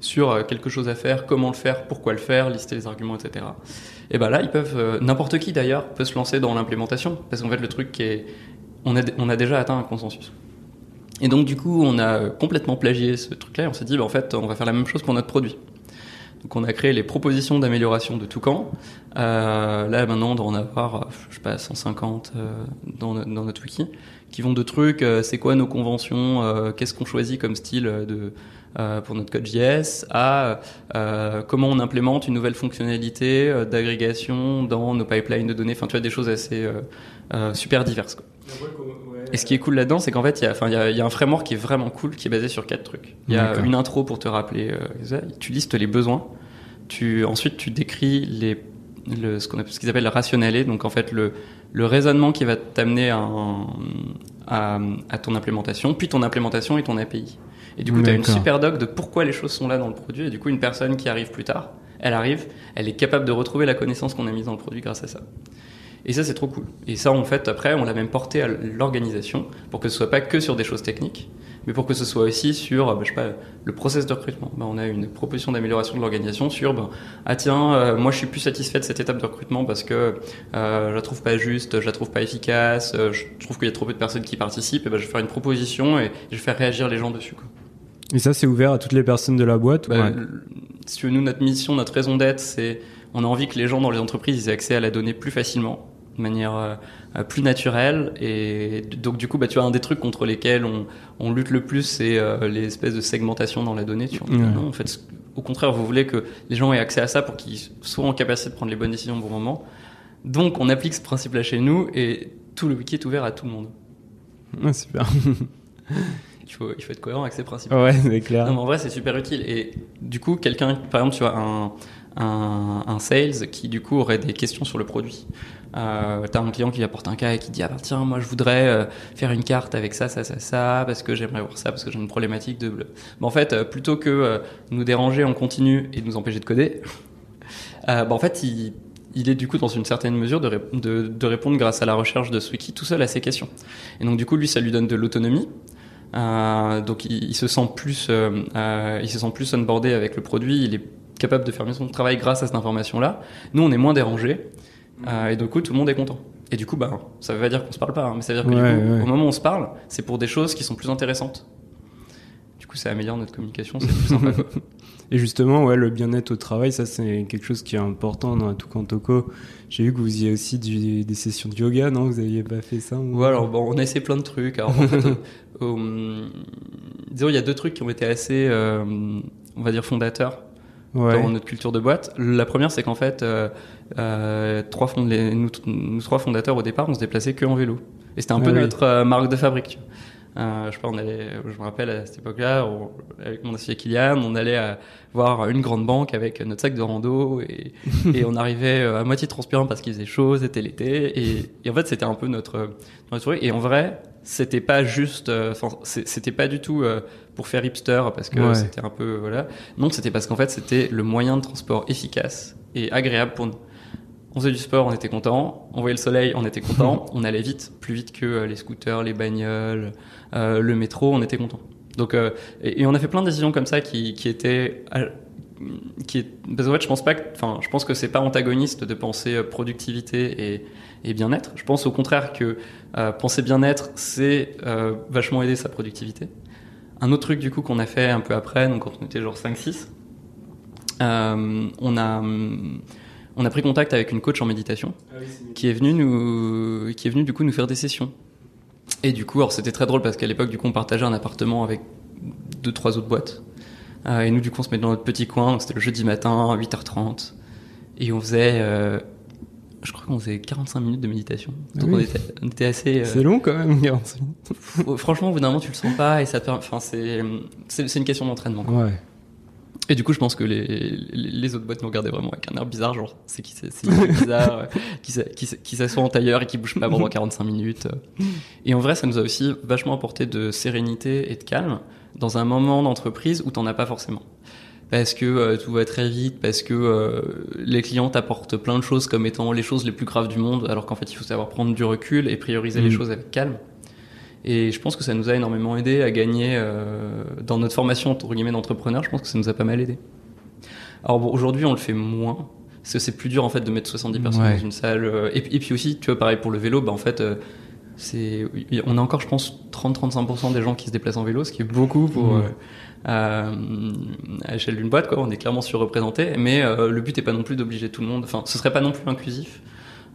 sur quelque chose à faire, comment le faire, pourquoi le faire, lister les arguments, etc. Et ben là, ils peuvent, euh, n'importe qui d'ailleurs, peut se lancer dans l'implémentation, parce qu'en fait le truc qui est, on a, on a déjà atteint un consensus. Et donc du coup, on a euh, complètement plagié ce truc-là et on s'est dit, bah, en fait, on va faire la même chose pour notre produit. Donc on a créé les propositions d'amélioration de Toucan. Euh, là maintenant, on doit en avoir, euh, je sais pas, 150 euh, dans, no- dans notre wiki, qui vont de trucs, c'est quoi nos conventions, qu'est-ce qu'on choisit comme style de, euh, pour notre code JS, à euh, comment on implémente une nouvelle fonctionnalité euh, d'agrégation dans nos pipelines de données. Enfin, tu vois, des choses assez euh, euh, super diverses. Quoi. Et ce qui est cool là-dedans, c'est qu'en fait, il y, a, enfin, il y, a, il y a un framework qui est vraiment cool, qui est basé sur quatre trucs. Il y a une intro pour te rappeler, euh, tu listes les besoins, tu, ensuite tu décris les, le, ce qu'on appelle- ce qu'ils appellent le rationale, donc en fait le, le raisonnement qui va t'amener à, un- à, à ton implémentation, puis ton implémentation et ton API. Et du coup, tu as une super doc de pourquoi les choses sont là dans le produit, et du coup, une personne qui arrive plus tard, elle arrive, elle est capable de retrouver la connaissance qu'on a mise dans le produit grâce à ça. Et ça, c'est trop cool. Et ça, en fait, après, on l'a même porté à l'organisation pour que ce soit pas que sur des choses techniques, mais pour que ce soit aussi sur, bah, je sais pas, le process de recrutement. Bah, on a une proposition d'amélioration de l'organisation sur, bah, ah tiens, euh, moi je suis plus satisfait de cette étape de recrutement parce que euh, je la trouve pas juste, je la trouve pas efficace, euh, je trouve qu'il y a trop peu de personnes qui participent, et ben je vais faire une proposition et je vais faire réagir les gens dessus. Quoi. Et ça, c'est ouvert à toutes les personnes de la boîte Bah, ouais. Si tu veux, nous, notre mission, notre raison d'être, c'est on a envie que les gens dans les entreprises aient accès à la donnée plus facilement, de manière euh, euh, plus naturelle. Et donc, du coup, bah, tu vois, un des trucs contre lesquels on, on lutte le plus, c'est euh, les espèces de segmentation dans la donnée. Tu vois. Ouais. Non, en fait, au contraire, vous voulez que les gens aient accès à ça pour qu'ils soient en capacité de prendre les bonnes décisions au bon moment. Donc, on applique ce principe-là chez nous et tout le wiki est ouvert à tout le monde. Ah, super. [LAUGHS] Il faut, il faut être cohérent avec ces principes. ouais, [LAUGHS] c'est clair. Non, mais en vrai, c'est super utile. Et du coup, quelqu'un, par exemple, tu vois, un, un, un sales qui, du coup, aurait des questions sur le produit. Euh, T'as un client qui apporte un cas et qui dit, ah bah, tiens, moi, je voudrais euh, faire une carte avec ça, ça, ça, ça, parce que j'aimerais voir ça, parce que j'ai une problématique de... bleu. Bah, en fait, euh, plutôt que euh, nous déranger en continu et de nous empêcher de coder, [LAUGHS] bah, en fait, il, il est du coup dans une certaine mesure de, ré- de, de répondre grâce à la recherche de ce wiki tout seul à ces questions. Et donc, du coup, lui, ça lui donne de l'autonomie. Euh, donc il, il se sent plus, euh, euh, il se sent plus onboardé avec le produit. Il est capable de faire mieux son travail grâce à cette information-là. Nous, on est moins dérangé, euh, et du coup, tout le monde est content. Et du coup, bah, ça veut pas dire qu'on se parle pas, hein, mais ça veut dire que Ouais, du coup, ouais. au moment où on se parle, c'est pour des choses qui sont plus intéressantes. Coup, ça améliore notre communication, c'est plus sympa. quoi. [LAUGHS] Et justement, ouais, le bien-être au travail, ça c'est quelque chose qui est important dans Toucan Toko. J'ai vu que vous faisiez aussi du- des sessions de yoga, non? Vous aviez pas fait ça ou- Ouais, alors bon, on a essayé plein de trucs. Alors, en fait, au- au- disons, il y a deux trucs qui ont été assez, euh, on va dire, fondateurs Ouais. dans notre culture de boîte. La première, c'est qu'en fait, euh, euh, trois fond- nous, nous trois fondateurs au départ, on se déplaçait que en vélo. Et c'était un peu Ah oui. notre marque de fabrique. tu vois. Euh, je sais pas, on allait, je me rappelle à cette époque-là, avec mon associé Kylian, on allait euh, voir une grande banque avec notre sac de rando et, [LAUGHS] et on arrivait euh, à moitié transpirant parce qu'il faisait chaud, c'était l'été et, et en fait c'était un peu notre, notre truc. Et en vrai, c'était pas juste, euh, c'était pas du tout euh, pour faire hipster parce que Ouais. c'était un peu voilà. Non, c'était parce qu'en fait c'était le moyen de transport efficace et agréable pour nous. On faisait du sport, on était content. On voyait le soleil, on était content. [LAUGHS] on allait vite, plus vite que euh, les scooters, les bagnoles, euh, le métro, on était content. Donc, euh, et, et on a fait plein de décisions comme ça qui, qui étaient, qui est, parce qu'en fait, je pense pas que, enfin, je pense que c'est pas antagoniste de penser euh, productivité et, et bien-être. Je pense au contraire que euh, penser bien-être, c'est euh, vachement aider sa productivité. Un autre truc du coup qu'on a fait un peu après, donc quand on était genre 5-6, euh, on a hum, on a pris contact avec une coach en méditation qui est venue nous qui est venue du coup nous faire des sessions. Et du coup, alors c'était très drôle parce qu'à l'époque du coup on partageait un appartement avec deux trois autres boîtes. Euh, et nous du coup on se mettait dans notre petit coin, donc c'était le jeudi matin à 8h30 et on faisait euh, je crois qu'on faisait 45 minutes de méditation. Donc Ah oui. on, était, on était assez euh, C'est long quand même, 45 minutes. Franchement, au bout d'un moment, tu le sens pas et ça te permet- Enfin, c'est, c'est, une question d'entraînement. Ouais. Et du coup, je pense que les, les, les autres boîtes nous regardaient vraiment avec un air bizarre, genre, c'est qui c'est, [LAUGHS] bizarre, euh, qui, qui, qui s'assoit en tailleur et qui bouge pas pendant 45 minutes. euh. Et en vrai, ça nous a aussi vachement apporté de sérénité et de calme dans un moment d'entreprise où t'en as pas forcément. Parce que euh, tout va très vite, parce que euh, les clients t'apportent plein de choses comme étant les choses les plus graves du monde, alors qu'en fait, il faut savoir prendre du recul et prioriser les Mm. choses avec calme. Et je pense que ça nous a énormément aidé à gagner euh, dans notre formation entre guillemets d'entrepreneur. Je pense que ça nous a pas mal aidé. Alors bon, aujourd'hui, on le fait moins parce que c'est plus dur en fait de mettre 70 personnes Ouais. dans une salle. euh, Et, puis- et puis aussi, tu vois, pareil pour le vélo, bah en fait, euh, c'est on a encore, je pense, 30-35% des gens qui se déplacent en vélo, ce qui est beaucoup pour Mmh. euh, à, l'échelle d'une boîte. Quoi, on est clairement surreprésenté, mais le but est pas non plus d'obliger tout le monde. Enfin, ce serait pas non plus inclusif.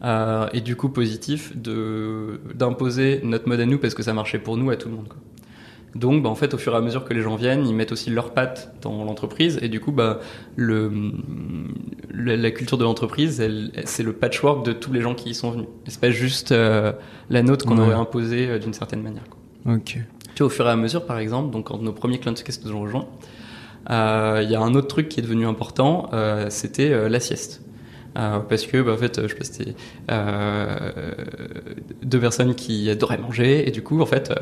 Euh, et du coup positif de d'imposer notre mode à nous parce que ça marchait pour nous à tout le monde quoi. Donc bah, en fait au fur et à mesure que les gens viennent, ils mettent aussi leurs pattes dans l'entreprise et du coup bah le la, la culture de l'entreprise, c'est le patchwork de tous les gens qui y sont venus. C'est pas juste euh, la nôtre qu'on Ouais. aurait imposée euh, d'une certaine manière. Quoi. Ok. Tu vois, au fur et à mesure, par exemple, donc quand nos premiers clients de nous ont rejoints, euh, il y a un autre truc qui est devenu important, c'était la sieste. Euh, parce que, bah, en fait, euh, je sais pas, c'était euh, deux personnes qui adoraient manger, et du coup, en fait, euh,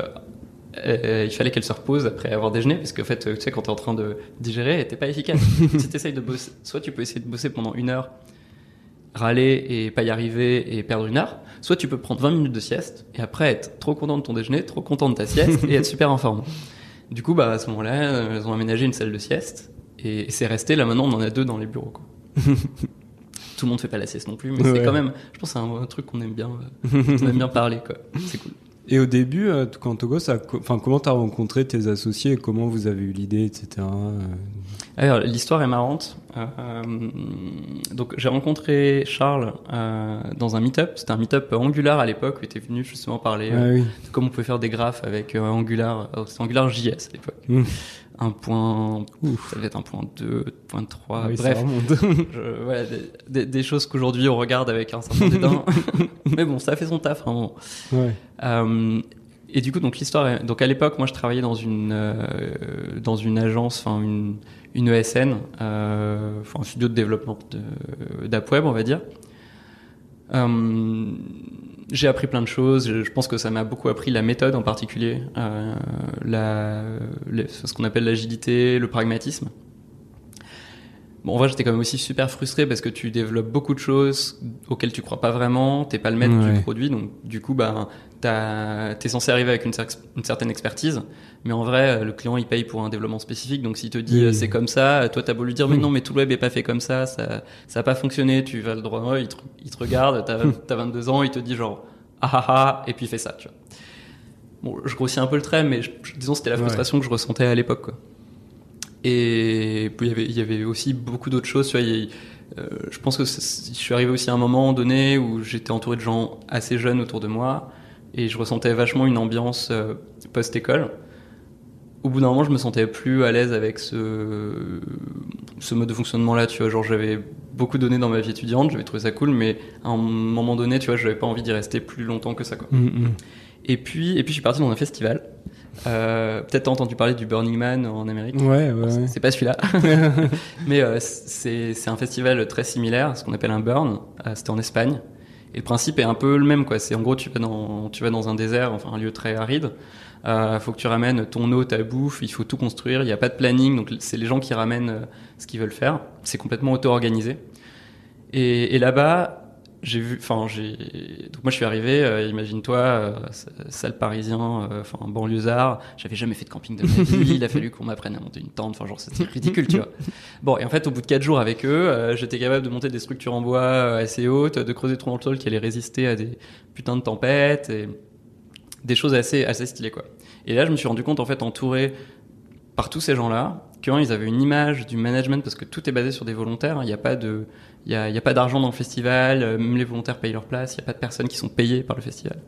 euh, il fallait qu'elles se reposent après avoir déjeuné, parce qu'en fait, euh, tu sais, quand t'es en train de digérer, t'es pas efficace. [LAUGHS] si t'essayes de bosser, soit tu peux essayer de bosser pendant une heure, râler et pas y arriver et perdre une heure, soit tu peux prendre 20 minutes de sieste et après être trop content de ton déjeuner, trop content de ta sieste et être super en forme. Du coup, bah, à ce moment-là, elles ont aménagé une salle de sieste et c'est resté. Là, maintenant, on en a deux dans les bureaux. Quoi. [LAUGHS] tout le monde fait pas la sieste non plus, mais c'est quand même, je pense, c'est un, truc qu'on aime bien, euh, on aime bien parler, quoi. Et au début, euh, quand Togo, ça, enfin, comment t'as rencontré tes associés? Comment vous avez eu l'idée, etc. Euh? Alors, l'histoire est marrante. Donc, j'ai rencontré Charles dans un meet-up. C'était un meet-up Angular à l'époque où était venu justement parler ah de comment on pouvait faire des graphes avec Angular. C'était Angular JS à l'époque. Mmh. 1.1, ça va être 1.2, 1.3, oui, bref. [LAUGHS] Je, voilà, des, des, des, choses qu'aujourd'hui on regarde avec un certain [LAUGHS] dédain. [LAUGHS] Mais bon, ça fait son taf hein. à euh, et du coup, donc l'histoire. Donc à l'époque, moi, je travaillais dans une euh, dans une agence, enfin une, une ESN, euh, un studio de développement d'app web, on va dire j'ai appris plein de choses. Je, pense que ça m'a beaucoup appris la méthode en particulier, euh, ce qu'on appelle l'agilité, le pragmatisme. Bon, en vrai, j'étais quand même aussi super frustré parce que tu développes beaucoup de choses auxquelles tu crois pas vraiment, t'es pas le maître Ouais. du produit, donc du coup, bah, t'as- t'es censé arriver avec une, cer- une certaine expertise, mais en vrai, euh, le client il paye pour un développement spécifique, donc s'il te dit Oui. euh, c'est comme ça, toi t'as beau lui dire mais non, mais tout le web est pas fait comme ça, ça, ça a pas fonctionné, tu vas le droit, il, te, il te regarde, t'as [LAUGHS] as 22 ans, il te dit genre ah ah ah, et puis il fait ça, tu vois. Bon, je grossis un peu le trait, mais je- disons c'était la Ouais. frustration que je ressentais à l'époque, quoi. Et puis il y avait, il y avait aussi beaucoup d'autres choses. Tu vois, il y a- euh, je pense que je suis arrivé aussi à un moment donné où j'étais entouré de gens assez jeunes autour de moi et je ressentais vachement une ambiance euh, post-école. Au bout d'un moment, je me sentais plus à l'aise avec ce, ce mode de fonctionnement-là. Tu vois, genre j'avais beaucoup donné dans ma vie étudiante, j'avais trouvé ça cool, mais à un moment donné, tu vois, j'avais pas envie d'y rester plus longtemps que ça. Quoi. Mm, mm. Et puis, et puis je suis parti dans un festival. Euh, Peut-être t'as entendu parler du Burning Man en Amérique. Ouais, ouais. Bon, c'est- ouais. C'est pas celui-là. [LAUGHS] [LAUGHS] Mais euh, c'est c'est un festival très similaire, ce qu'on appelle un burn. Euh, C'était en Espagne. Et le principe est un peu le même, quoi. C'est en gros, tu vas dans, tu vas dans un désert, enfin un lieu très aride. Euh, faut que tu ramènes ton eau, ta bouffe. Il faut tout construire. Il n'y a pas de planning, donc c'est les gens qui ramènent euh, ce qu'ils veulent faire. C'est complètement auto-organisé. Et, et là-bas, j'ai vu, enfin, j'ai, donc moi je suis arrivé, euh, imagine-toi, euh, salle parisien, euh, enfin, banlieusard, j'avais jamais fait de camping de ma vie, il a fallu qu'on m'apprenne à monter une tente, enfin, genre, c'était ridicule, tu vois. Bon, et en fait, au bout de quatre jours avec eux, euh, j'étais capable de monter des structures en bois euh, assez hautes, de creuser des trous dans le sol qui allaient résister à des putains de tempêtes, et des choses assez, assez stylées, quoi. Et là, je me suis rendu compte, en fait, entouré par tous ces gens-là, ils avaient une image du management parce que tout est basé sur des volontaires. Il n'y a pas de, il y a, il y a pas d'argent dans le festival. euh, Même les volontaires payent leur place. Il n'y a pas de personnes qui sont payées par le festival.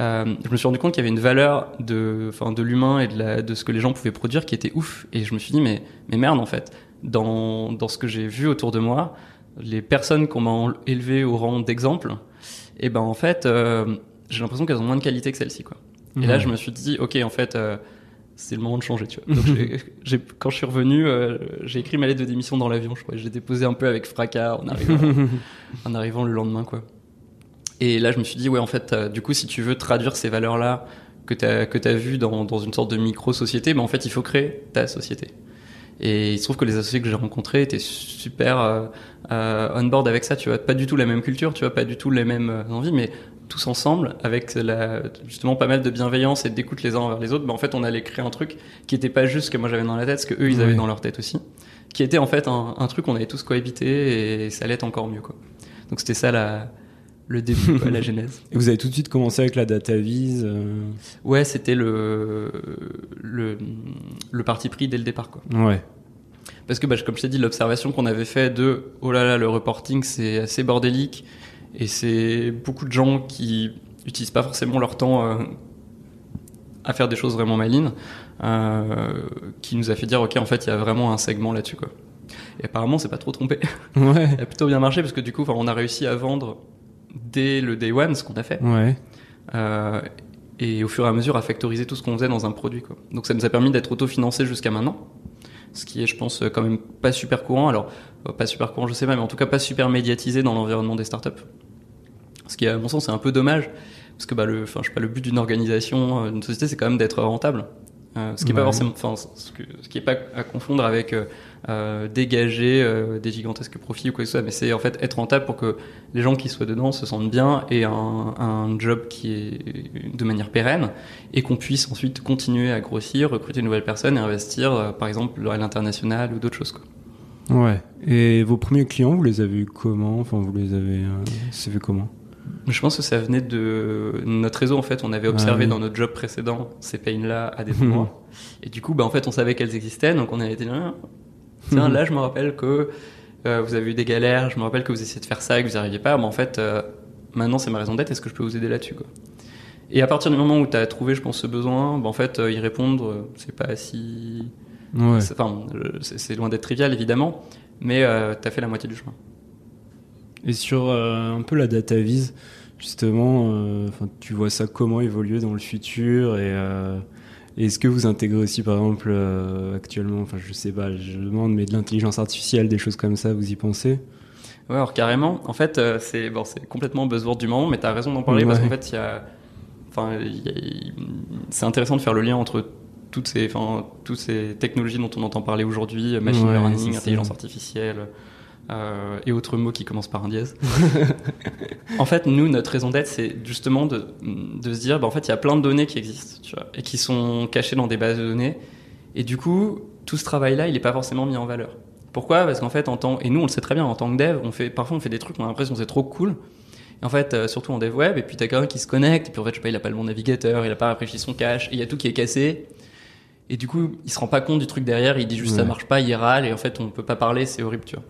Euh, je me suis rendu compte qu'il y avait une valeur de, enfin, de l'humain et de, la, de ce que les gens pouvaient produire qui était ouf. Et je me suis dit, mais, mais merde, en fait, dans, dans ce que j'ai vu autour de moi, les personnes qu'on m'a élevé au rang d'exemple, et ben, en fait, euh, j'ai l'impression qu'elles ont moins de qualité que celle-ci, quoi. Et là, Ouais. je me suis dit, ok, en fait, euh, c'est le moment de changer, tu vois. Donc, [LAUGHS] j'ai- quand je suis revenu, euh, j'ai écrit ma lettre de démission dans l'avion, je crois. J'ai déposé un peu avec fracas en arrivant, [LAUGHS] en arrivant le lendemain, quoi. Et là, je me suis dit, ouais, en fait, euh, du coup, si tu veux traduire ces valeurs-là que tu as, que as vues dans, dans une sorte de micro-société, ben, en fait, il faut créer ta société. Et il se trouve que les associés que j'ai rencontrés étaient super euh, on board avec ça, tu vois. Pas du tout la même culture, tu vois, pas du tout les mêmes envies, mais tous ensemble, avec la, justement pas mal de bienveillance et d'écoute les uns envers les autres, ben, en fait, on allait créer un truc qui était pas juste ce que moi j'avais dans la tête, ce que eux ils avaient Ouais. dans leur tête aussi, qui était en fait un, un truc qu'on allait tous cohabiter et ça allait être encore mieux, quoi. Donc c'était ça la, le début, la [LAUGHS] genèse. Et vous avez tout de suite commencé avec la data vise. euh, Ouais, c'était le, le, le parti pris dès le départ, quoi. Ouais. Parce que, bah, comme je t'ai dit, l'observation qu'on avait fait de oh là là, le reporting c'est assez bordélique et c'est beaucoup de gens qui utilisent pas forcément leur temps euh, à faire des choses vraiment malines, euh, qui nous a fait dire ok, en fait, il y a vraiment un segment là-dessus, quoi. Et apparemment, c'est pas trop trompé. [LAUGHS] Ouais. Ça a plutôt bien marché parce que du coup, on a réussi à vendre dès le day one ce qu'on a fait. Ouais. Euh, et au fur et à mesure à factoriser tout ce qu'on faisait dans un produit. Quoi. Donc ça nous a permis d'être autofinancé jusqu'à maintenant, ce qui est, je pense, quand même pas super courant. Alors, euh, pas super courant, je sais pas, mais en tout cas pas super médiatisé dans l'environnement des startups. Ce qui, à mon sens, c'est un peu dommage, parce que bah, le, enfin, je sais pas, le but d'une organisation, euh, d'une société, c'est quand même d'être rentable. Euh, ce qui est pas forcément, enfin, ce, que- ce qui est pas à confondre avec euh, euh, dégager euh, des gigantesques profits ou quoi que ce soit, mais c'est en fait être rentable pour que les gens qui soient dedans se sentent bien et un, un job qui est de manière pérenne et qu'on puisse ensuite continuer à grossir, recruter de nouvelles personnes et investir, par exemple, à l'international ou d'autres choses. Quoi. Ouais. Et vos premiers clients, vous les avez eu comment? Enfin, vous les avez. C'est fait comment? Je pense que ça venait de notre réseau en fait. On avait observé Ah oui. dans notre job précédent ces pains-là à des [LAUGHS] endroits. et du coup, bah, en fait, on savait qu'elles existaient. Donc on a été là. Tiens, là, je me rappelle que euh, vous avez eu des galères. Je me rappelle que vous essayez de faire ça et que vous n'y arriviez pas. Mais en fait, euh, maintenant, c'est ma raison d'être. Est-ce que je peux vous aider là-dessus Et à partir du moment où tu as trouvé, je pense, ce besoin, bah, en fait, euh, y répondre, c'est pas si. Ouais. Enfin, c'est loin d'être trivial, évidemment. Mais tu as fait la moitié du chemin. Et sur euh, un peu la data vise, justement, euh, tu vois ça comment évoluer dans le futur et euh, est-ce que vous intégrez aussi, par exemple, euh, actuellement, enfin, je sais pas, je demande, mais de l'intelligence artificielle, des choses comme ça, vous y pensez? Ouais, alors carrément. En fait, euh, c'est bon, c'est complètement buzzword du moment, mais tu as raison d'en parler parce qu'en fait, il y a, enfin, c'est intéressant de faire le lien entre toutes ces, enfin, toutes ces technologies dont on entend parler aujourd'hui, machine Ouais, learning, intelligence artificielle euh, et autres mots qui commencent par un dièse. [LAUGHS] en fait, nous, notre raison d'être, c'est justement de, de se dire, bah, en fait, il y a plein de données qui existent, tu vois, et qui sont cachées dans des bases de données, et du coup, tout ce travail-là, il n'est pas forcément mis en valeur. Pourquoi? Parce qu'en fait, en tant et nous, on le sait très bien en tant que dev, on fait parfois on fait des trucs, on a l'impression que c'est trop cool. Et en fait, euh, surtout en dev web, et puis t'as quelqu'un qui se connecte, et puis en fait, je sais pas, il a pas le bon navigateur, il a pas rafraîchi son cache, et il y a tout qui est cassé. Et du coup, il se rend pas compte du truc derrière, il dit juste ça Ouais. marche pas, il râle, et en fait, on peut pas parler, c'est horrible, tu vois.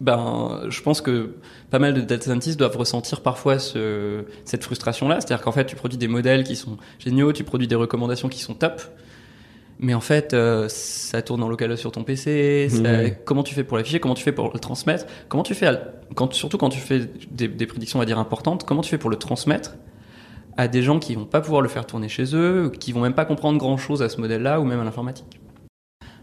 Ben, je pense que pas mal de data scientists doivent ressentir parfois ce, cette frustration-là. C'est-à-dire qu'en fait, tu produis des modèles qui sont géniaux, tu produis des recommandations qui sont top, mais en fait, euh, ça tourne en local sur ton PC. ça- Ouais. Comment tu fais pour l'afficher Comment tu fais pour le transmettre Comment tu fais, à- quand, surtout quand tu fais des, des prédictions, on va dire importantes, comment tu fais pour le transmettre à des gens qui vont pas pouvoir le faire tourner chez eux, qui vont même pas comprendre grand chose à ce modèle-là ou même à l'informatique?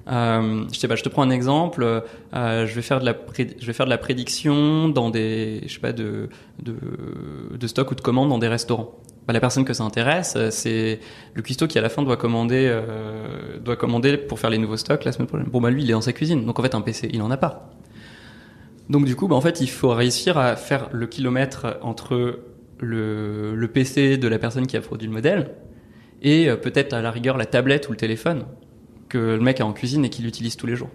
Euh, je sais pas, je te prends un exemple. Euh, je vais faire de la prédiction dans des je sais pas de de, de stock ou de commandes dans des restaurants. Bah, la personne que ça intéresse, euh, c'est le cuistot qui à la fin doit commander euh, doit commander pour faire les nouveaux stocks la semaine prochaine. Bon bah lui il est dans sa cuisine, donc en fait un PC il en a pas. Donc du coup bah, en fait il faut réussir à faire le kilomètre entre le, le PC de la personne qui a produit le modèle et euh, peut-être à la rigueur la tablette ou le téléphone que le mec a en cuisine et qu'il utilise tous les jours.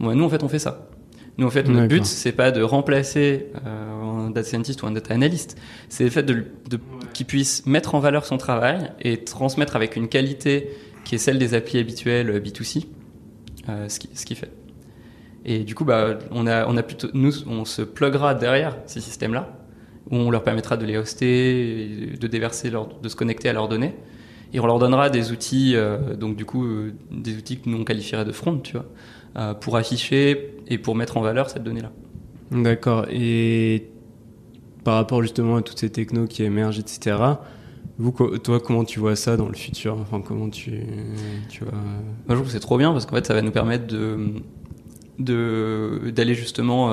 Bon, nous en fait on fait ça. Nous en fait notre but c'est pas de remplacer euh, un data scientist ou un data analyst, c'est le fait de, de qu'il puisse mettre en valeur son travail et transmettre avec une qualité qui est celle des applis habituels euh, B2C euh, ce qu'il ce qui fait. Et du coup bah on a on a plutôt nous on se pluggera derrière ces systèmes là où on leur permettra de les hoster, de déverser leur, de se connecter à leurs données et on leur donnera des outils, euh, donc du coup, euh, des outils que nous on qualifierait de front, tu vois, euh, pour afficher et pour mettre en valeur cette donnée-là. D'accord. Et par rapport justement à toutes ces technos qui émergent, etc., vous, toi, comment tu vois ça dans le futur? Enfin, comment tu, tu vois... Moi, je trouve que c'est trop bien parce qu'en fait, ça va nous permettre de de d'aller justement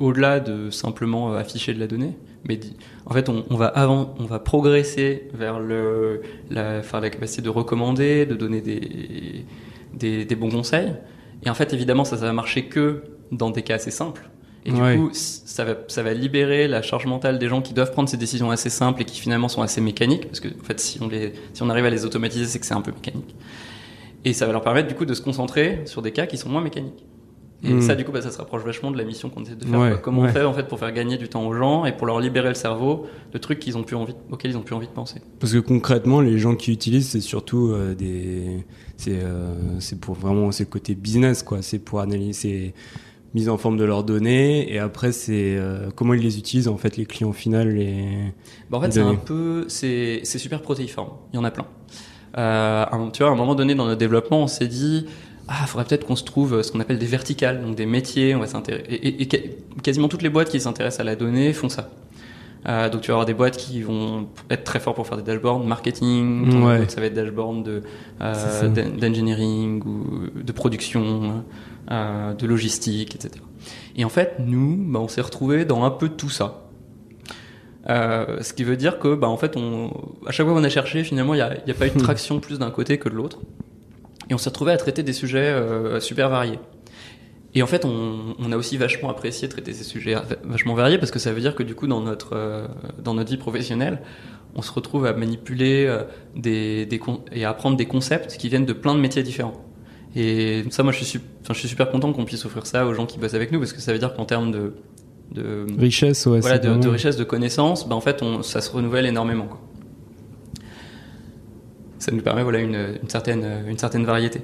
au-delà de simplement afficher de la donnée mais en fait on, on, va avant on va progresser vers le la enfin, la capacité de recommander de donner des, des, des bons conseils. Et en fait évidemment ça ça va marcher que dans des cas assez simples. Et du Ouais. coup ça va ça va libérer la charge mentale des gens qui doivent prendre ces décisions assez simples et qui finalement sont assez mécaniques. Parce que en fait si on les si on arrive à les automatiser c'est que c'est un peu mécanique. Et ça va leur permettre du coup de se concentrer sur des cas qui sont moins mécaniques et Mm. ça, du coup, bah, ça se rapproche vachement de la mission qu'on essaie de faire. Ouais. Comment ouais. on fait en fait pour faire gagner du temps aux gens et pour leur libérer le cerveau de trucs qu'ils ont plus envie, auxquels ils ont plus envie de penser. Parce que concrètement, les gens qui utilisent, c'est surtout euh, des, c'est, euh, c'est pour vraiment, c'est le côté business, quoi. C'est pour analyser, mise en forme de leurs données, et après, c'est euh, comment ils les utilisent, en fait, les clients finaux, les. Bah, en fait, c'est un peu, c'est super protéiforme. Il y en a plein. Euh, tu vois, à un moment donné dans notre développement, on s'est dit, ah, faudrait peut-être qu'on se trouve ce qu'on appelle des verticales, donc des métiers. On va s'intéresser. Et, et- et ca- quasiment toutes les boîtes qui s'intéressent à la donnée font ça. Euh, donc tu vas avoir des boîtes qui vont être très forts pour faire des dashboards marketing, Ouais. d'autres, ça va être dashboard de euh, d'engineering ou de production, euh, de logistique, etc. Et en fait, nous, bah, on s'est retrouvés dans un peu de tout ça. Euh, ce qui veut dire que, bah, en fait, on, à chaque fois qu'on a cherché, finalement, il n'y a, y a pas eu de traction plus d'un côté que de l'autre. Et on s'est retrouvé à traiter des sujets euh, super variés. Et en fait, on, on a aussi vachement apprécié traiter ces sujets vachement variés parce que ça veut dire que du coup, dans notre, euh, dans notre vie professionnelle, on se retrouve à manipuler euh, des, des et à apprendre des concepts qui viennent de plein de métiers différents. Et ça, moi, je suis, je suis super content qu'on puisse offrir ça aux gens qui bossent avec nous parce que ça veut dire qu'en termes de, de, Richesse, ouais. voilà, de, de richesse de connaissances, bah, en fait, on, ça se renouvelle énormément. Quoi. Ça nous permet voilà, une, une, certaine, une certaine variété.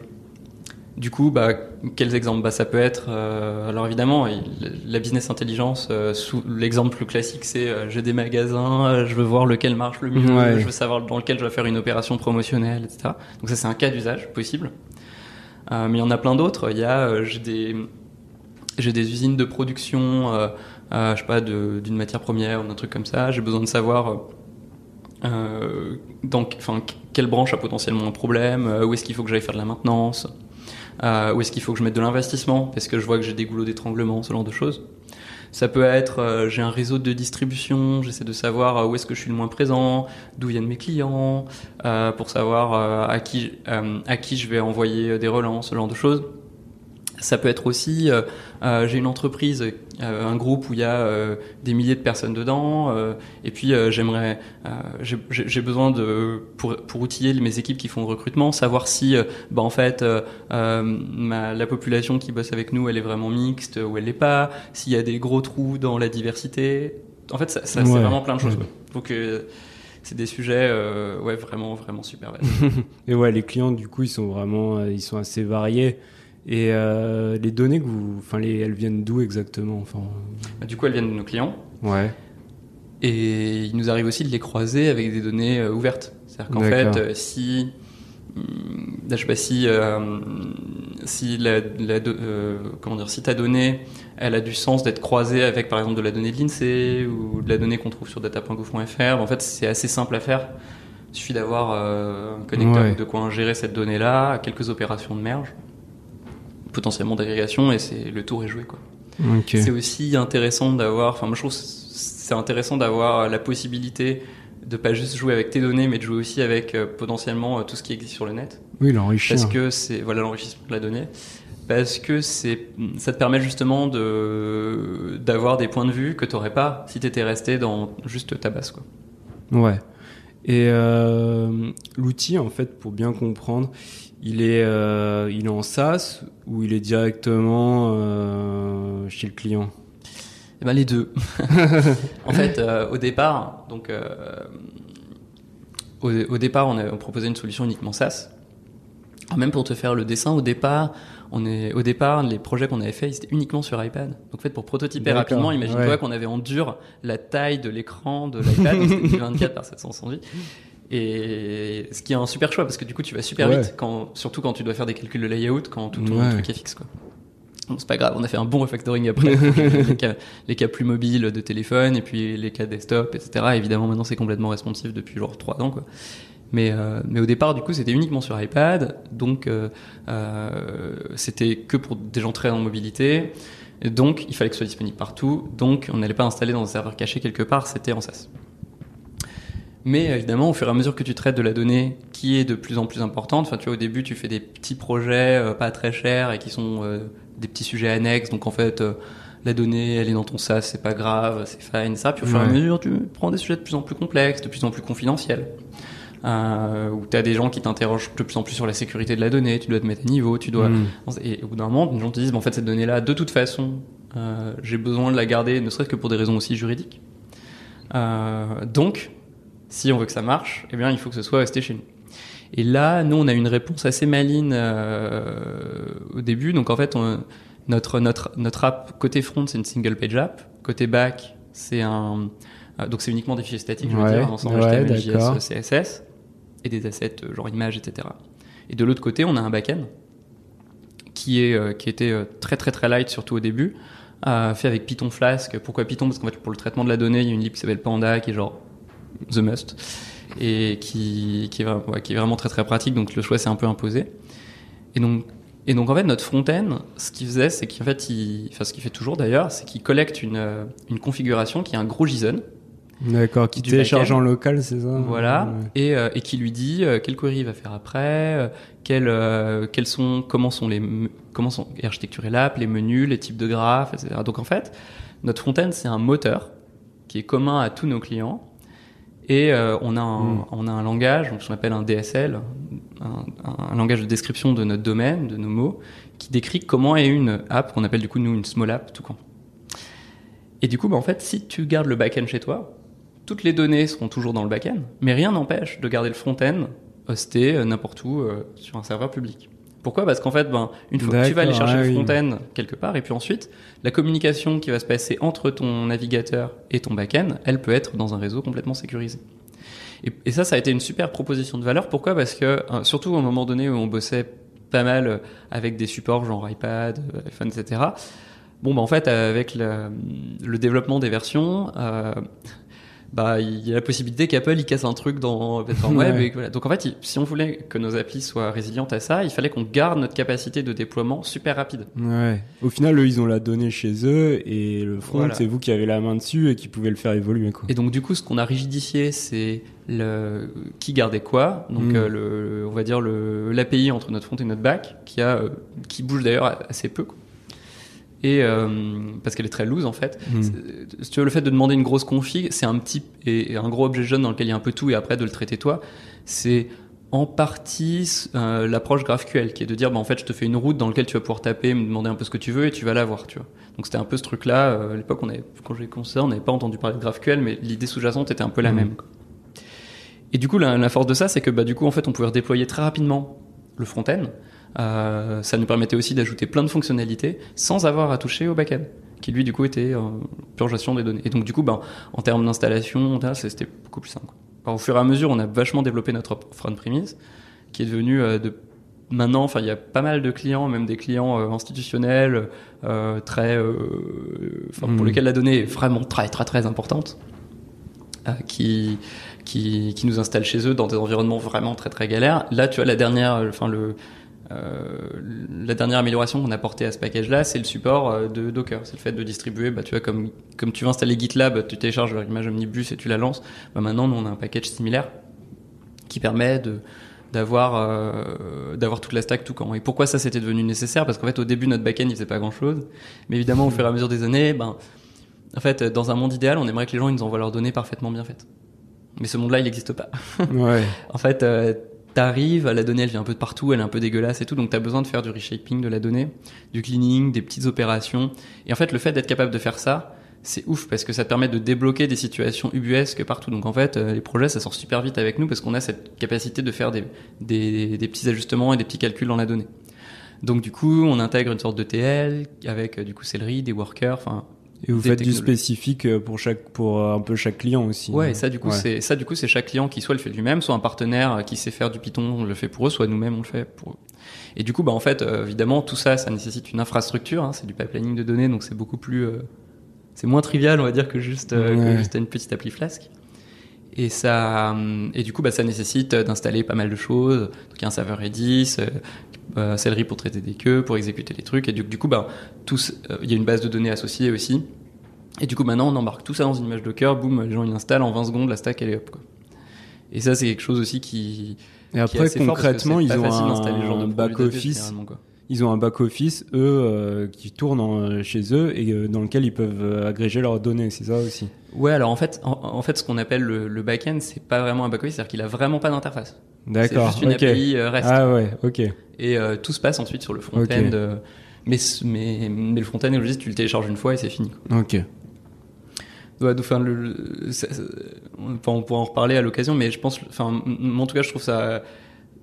Du coup, bah, quels exemples? Bah, Ça peut être, euh, alors évidemment, il- la business intelligence, euh, sous- l'exemple le classique, c'est euh, j'ai des magasins, je veux voir lequel marche le mieux, Ouais. je veux savoir dans lequel je vais faire une opération promotionnelle, etc. Donc ça, c'est un cas d'usage possible. Euh, mais il y en a plein d'autres. Il y a, j'ai des, j'ai des usines de production, je sais pas, d'une matière première ou d'un truc comme ça. J'ai besoin de savoir euh, enfin, quelle branche a potentiellement un problème, euh, où est-ce qu'il faut que j'aille faire de la maintenance, euh, où est-ce qu'il faut que je mette de l'investissement, parce que je vois que j'ai des goulots d'étranglement, ce genre de choses. Ça peut être, euh, j'ai un réseau de distribution, j'essaie de savoir où est-ce que je suis le moins présent, d'où viennent mes clients, pour savoir à, qui, à qui je vais envoyer des relances, ce genre de choses. Ça peut être aussi, euh, euh, j'ai une entreprise, euh, un groupe où il y a euh, des milliers de personnes dedans, euh, et puis euh, j'aimerais, euh, j'ai- besoin de pour pour outiller mes équipes qui font le recrutement, savoir si, bah en fait, ma, la population qui bosse avec nous, elle est vraiment mixte ou elle l'est pas, s'il y a des gros trous dans la diversité. En fait, ça, ça c'est vraiment plein de choses. Quoi. Donc euh, c'est des sujets, euh, ouais, vraiment vraiment super. vastes. [LAUGHS] Et ouais, les clients, du coup, ils sont vraiment, ils sont assez variés. Et euh, les données que vous, enfin, les, elles viennent d'où exactement Enfin, Bah, du coup, elles viennent de nos clients. ouais. Et il nous arrive aussi de les croiser avec des données euh, ouvertes. C'est-à-dire qu'en fait, euh, si, là, je sais pas si, si la, la comment dire si ta donnée elle a du sens d'être croisée avec par exemple de la donnée de l'INSEE ou de la donnée qu'on trouve sur data.gouv.fr. En fait, c'est assez simple à faire. Il suffit d'avoir un connecteur de quoi ingérer cette donnée-là, quelques opérations de merge, potentiellement d'agrégation, et c'est le tour est joué quoi. C'est aussi intéressant d'avoir, enfin moi je trouve c'est intéressant d'avoir la possibilité de pas juste jouer avec tes données, mais de jouer aussi avec euh, potentiellement euh, tout ce qui existe sur le net. Oui, l'enrichissement. Parce que c'est voilà l'enrichissement de la donnée. Parce que c'est ça te permet justement de d'avoir des points de vue que tu n'aurais pas si tu étais resté dans juste ta base quoi. Ouais. Et euh, l'outil en fait pour bien comprendre, il est il est en SaaS ou il est directement chez le client? Eh ben, les deux. [LAUGHS] en fait, euh, au départ, donc euh, au, départ, on, a, proposait une solution uniquement SaaS. même pour te faire le dessin, au départ, on est, au départ, les projets qu'on avait fait, c'était uniquement sur iPad. Donc, en fait, pour prototyper rapidement, imagine-toi qu'on avait en dur la taille de l'écran de l'iPad, c'était 24 par 720. Et ce qui est un super choix parce que du coup, tu vas super vite, quand, surtout quand tu dois faire des calculs de layout, quand tout ton truc est fixe, quoi c'est pas grave, on a fait un bon refactoring après. [LAUGHS] les, cas, plus mobiles de téléphone et puis les cas desktop, etc. Évidemment, maintenant c'est complètement responsive depuis genre 3 ans. Quoi. Mais, euh, mais au départ, du coup, c'était uniquement sur iPad, donc euh, euh, c'était que pour des gens très en mobilité. Et donc, il fallait que ce soit disponible partout. Donc, on n'allait pas installer dans un serveur caché quelque part, c'était en SaaS. Mais évidemment, au fur et à mesure que tu traites de la donnée qui est de plus en plus importante, enfin, tu vois, au début, tu fais des petits projets pas très chers et qui sont des petits sujets annexes. Donc en fait, euh, la donnée, elle est dans ton SaaS, c'est pas grave, c'est fine, ça. Puis au fur et à mesure, tu prends des sujets de plus en plus complexes, de plus en plus confidentiels. Euh, où tu as des gens qui t'interrogent de plus en plus sur la sécurité de la donnée, tu dois te mettre à niveau, tu dois... Mm. Et au bout d'un moment, les gens te disent, en fait, cette donnée-là, de toute façon, euh, j'ai besoin de la garder, ne serait-ce que pour des raisons aussi juridiques. Euh, donc, si on veut que ça marche, eh bien, il faut que ce soit resté chez nous. Et là, nous, on a une réponse assez maligne euh, au début. Donc en fait, on, notre notre notre app côté front, c'est une single page app. Côté back, c'est un euh, donc c'est uniquement des fichiers statiques, je veux dire, ensemble HTML, JS, CSS et des assets euh, genre images, etc. Et de l'autre côté, on a un backend qui est qui était très très très light, surtout au début, fait avec Python Flask. Pourquoi Python? Parce qu'en fait, pour le traitement de la donnée, il y a une lib qui s'appelle Panda, qui est genre the must et qui, qui, est, qui est vraiment très très pratique. Donc le choix s'est un peu imposé. Et donc, et donc en fait notre front-end, ce qu'il faisait, c'est qu'en fait, il, enfin ce qu'il fait toujours d'ailleurs, c'est qu'il collecte une, une configuration qui est un gros JSON. D'accord, qui télécharge en local, c'est ça? Voilà, et, euh, et qui lui dit euh, quelle query il va faire après, euh, quels, quels sont, comment sont les, comment sont architecturées l'app, les menus, les types de graphes, etc. Donc en fait, notre front-end c'est un moteur qui est commun à tous nos clients et euh, on, a un, hmm. on a un langage, ce qu'on appelle un DSL, un, langage de description de notre domaine, de nos mots, qui décrit comment est une app qu'on appelle du coup nous une small app tout quand. Et du coup, bah, en fait, si tu gardes le back-end chez toi, toutes les données seront toujours dans le back-end, mais rien n'empêche de garder le front-end hosté euh, n'importe où euh, sur un serveur public. Pourquoi? Parce qu'en fait, ben, une fois que tu vas aller chercher le front-end quelque part, et puis ensuite, la communication qui va se passer entre ton navigateur et ton back-end, elle peut être dans un réseau complètement sécurisé. Et, ça, ça a été une super proposition de valeur. Pourquoi? Parce que, euh, surtout à un moment donné où on bossait pas mal euh, avec des supports genre iPad, euh, iPhone, etc. Bon, ben, en fait, avec le, développement des versions, bah il y a la possibilité qu'Apple il casse un truc dans la plateforme web et voilà. donc en fait si on voulait que nos applis soient résilientes à ça il fallait qu'on garde notre capacité de déploiement super rapide. Ouais. Au final eux ils ont la donnée chez eux et le front c'est vous qui avez la main dessus et qui pouvez le faire évoluer quoi. Et donc du coup ce qu'on a rigidifié c'est le qui gardait quoi? Donc mm. euh, le on va dire le l'API entre notre front et notre back qui a euh, qui bouge d'ailleurs assez peu quoi et euh, parce qu'elle est très loose en fait. Si tu veux, le fait de demander une grosse config, c'est un petit et un gros objet jaune dans lequel il y a un peu tout et après de le traiter toi, c'est en partie euh, l'approche GraphQL qui est de dire bah, en fait je te fais une route dans laquelle tu vas pouvoir taper, me demander un peu ce que tu veux et tu vas l'avoir, tu vois. Donc c'était un peu ce truc là. Euh, à l'époque, on avait, quand j'ai commencé, on n'avait pas entendu parler de GraphQL, mais l'idée sous-jacente était un peu la hmm. même. Et du coup, la, la force de ça, c'est que bah, du coup, en fait, on pouvait redéployer très rapidement le front-end. Euh, ça nous permettait aussi d'ajouter plein de fonctionnalités sans avoir à toucher au back-end, qui lui du coup était euh, pure gestion des données. Et donc du coup, ben, en termes d'installation, c'était beaucoup plus simple. au fur et à mesure, on a vachement développé notre front premise, qui est devenu euh, de maintenant, enfin, il y a pas mal de clients, même des clients euh, institutionnels, euh, très, euh, pour lesquels la donnée est vraiment très, très, très importante, qui, qui, qui nous installent chez eux dans des environnements vraiment très, très galères. Là, tu vois, la dernière, enfin, le, euh, la dernière amélioration qu'on a apportée à ce package-là, c'est le support euh, de Docker. C'est le fait de distribuer, bah, tu vois, comme, comme tu veux installer GitLab, tu télécharges leur image Omnibus et tu la lances. Bah, maintenant, nous, on a un package similaire qui permet de d'avoir euh, d'avoir toute la stack tout quand. Et pourquoi ça c'était devenu nécessaire? Parce qu'en fait, au début, notre backend il faisait pas grand chose, mais évidemment, au fur et à mesure des années, ben, en fait, dans un monde idéal, on aimerait que les gens ils nous envoient leurs données parfaitement bien faites. Mais ce monde-là, il n'existe pas. Ouais. [LAUGHS] En fait, euh, t'arrives, la donnée elle vient un peu de partout, elle est un peu dégueulasse et tout, donc t'as besoin de faire du reshaping de la donnée, du cleaning, des petites opérations. Et en fait, le fait d'être capable de faire ça, c'est ouf parce que ça te permet de débloquer des situations ubuesques partout. Donc en fait, euh, les projets ça sort super vite avec nous parce qu'on a cette capacité de faire des, des, des petits ajustements et des petits calculs dans la donnée. Donc du coup, on intègre une sorte de TL avec euh, du coup Celery, des workers, enfin Et vous faites du spécifique euh, pour chaque, pour euh, un peu chaque client aussi. Ouais, et ça du coup Ouais. c'est ça du coup c'est chaque client qui soit le fait lui-même, soit un partenaire euh, qui sait faire du Python on le fait pour eux, soit nous-mêmes on le fait pour eux. Et du coup bah en fait évidemment tout ça ça nécessite une infrastructure, hein, c'est du pipelining de données donc c'est beaucoup plus euh, c'est moins trivial on va dire que juste euh, que Ouais. juste une petite appli Flask. Et ça hum, et du coup bah ça nécessite d'installer pas mal de choses. Donc il y a un serveur Redis, euh, Celery pour traiter des queues, pour exécuter les trucs et du, du coup tous euh, il y a une base de données associée aussi. Et du coup, maintenant, on embarque tout ça dans une image Docker, boum, les gens ils l'installent en 20 secondes, la stack elle est hop. Quoi. Et ça, c'est quelque chose aussi qui. Et qui est après, assez concrètement, ils ont facile d'installer ce genre de un produit back database, office. généralement, quoi. Ils ont un back office eux euh, qui tourne en- chez eux et euh, dans lequel ils peuvent agréger leurs données. C'est ça aussi. Ouais, alors en fait, en, en fait, ce qu'on appelle le, le back-end, c'est pas vraiment un back-office, c'est-à-dire qu'il a vraiment pas d'interface. C'est D'accord. juste une ok. API euh, REST. Ah ouais. Ok. Et euh, tout se passe ensuite sur le front-end. Euh, mais, mais, mais le front-end, juste, tu le télécharges une fois et c'est fini. Quoi. Ok. Ouais, donc, enfin, le, le- ça- ça- enfin, on pourra en reparler à l'occasion, mais je pense, enfin, en tout cas, je trouve ça.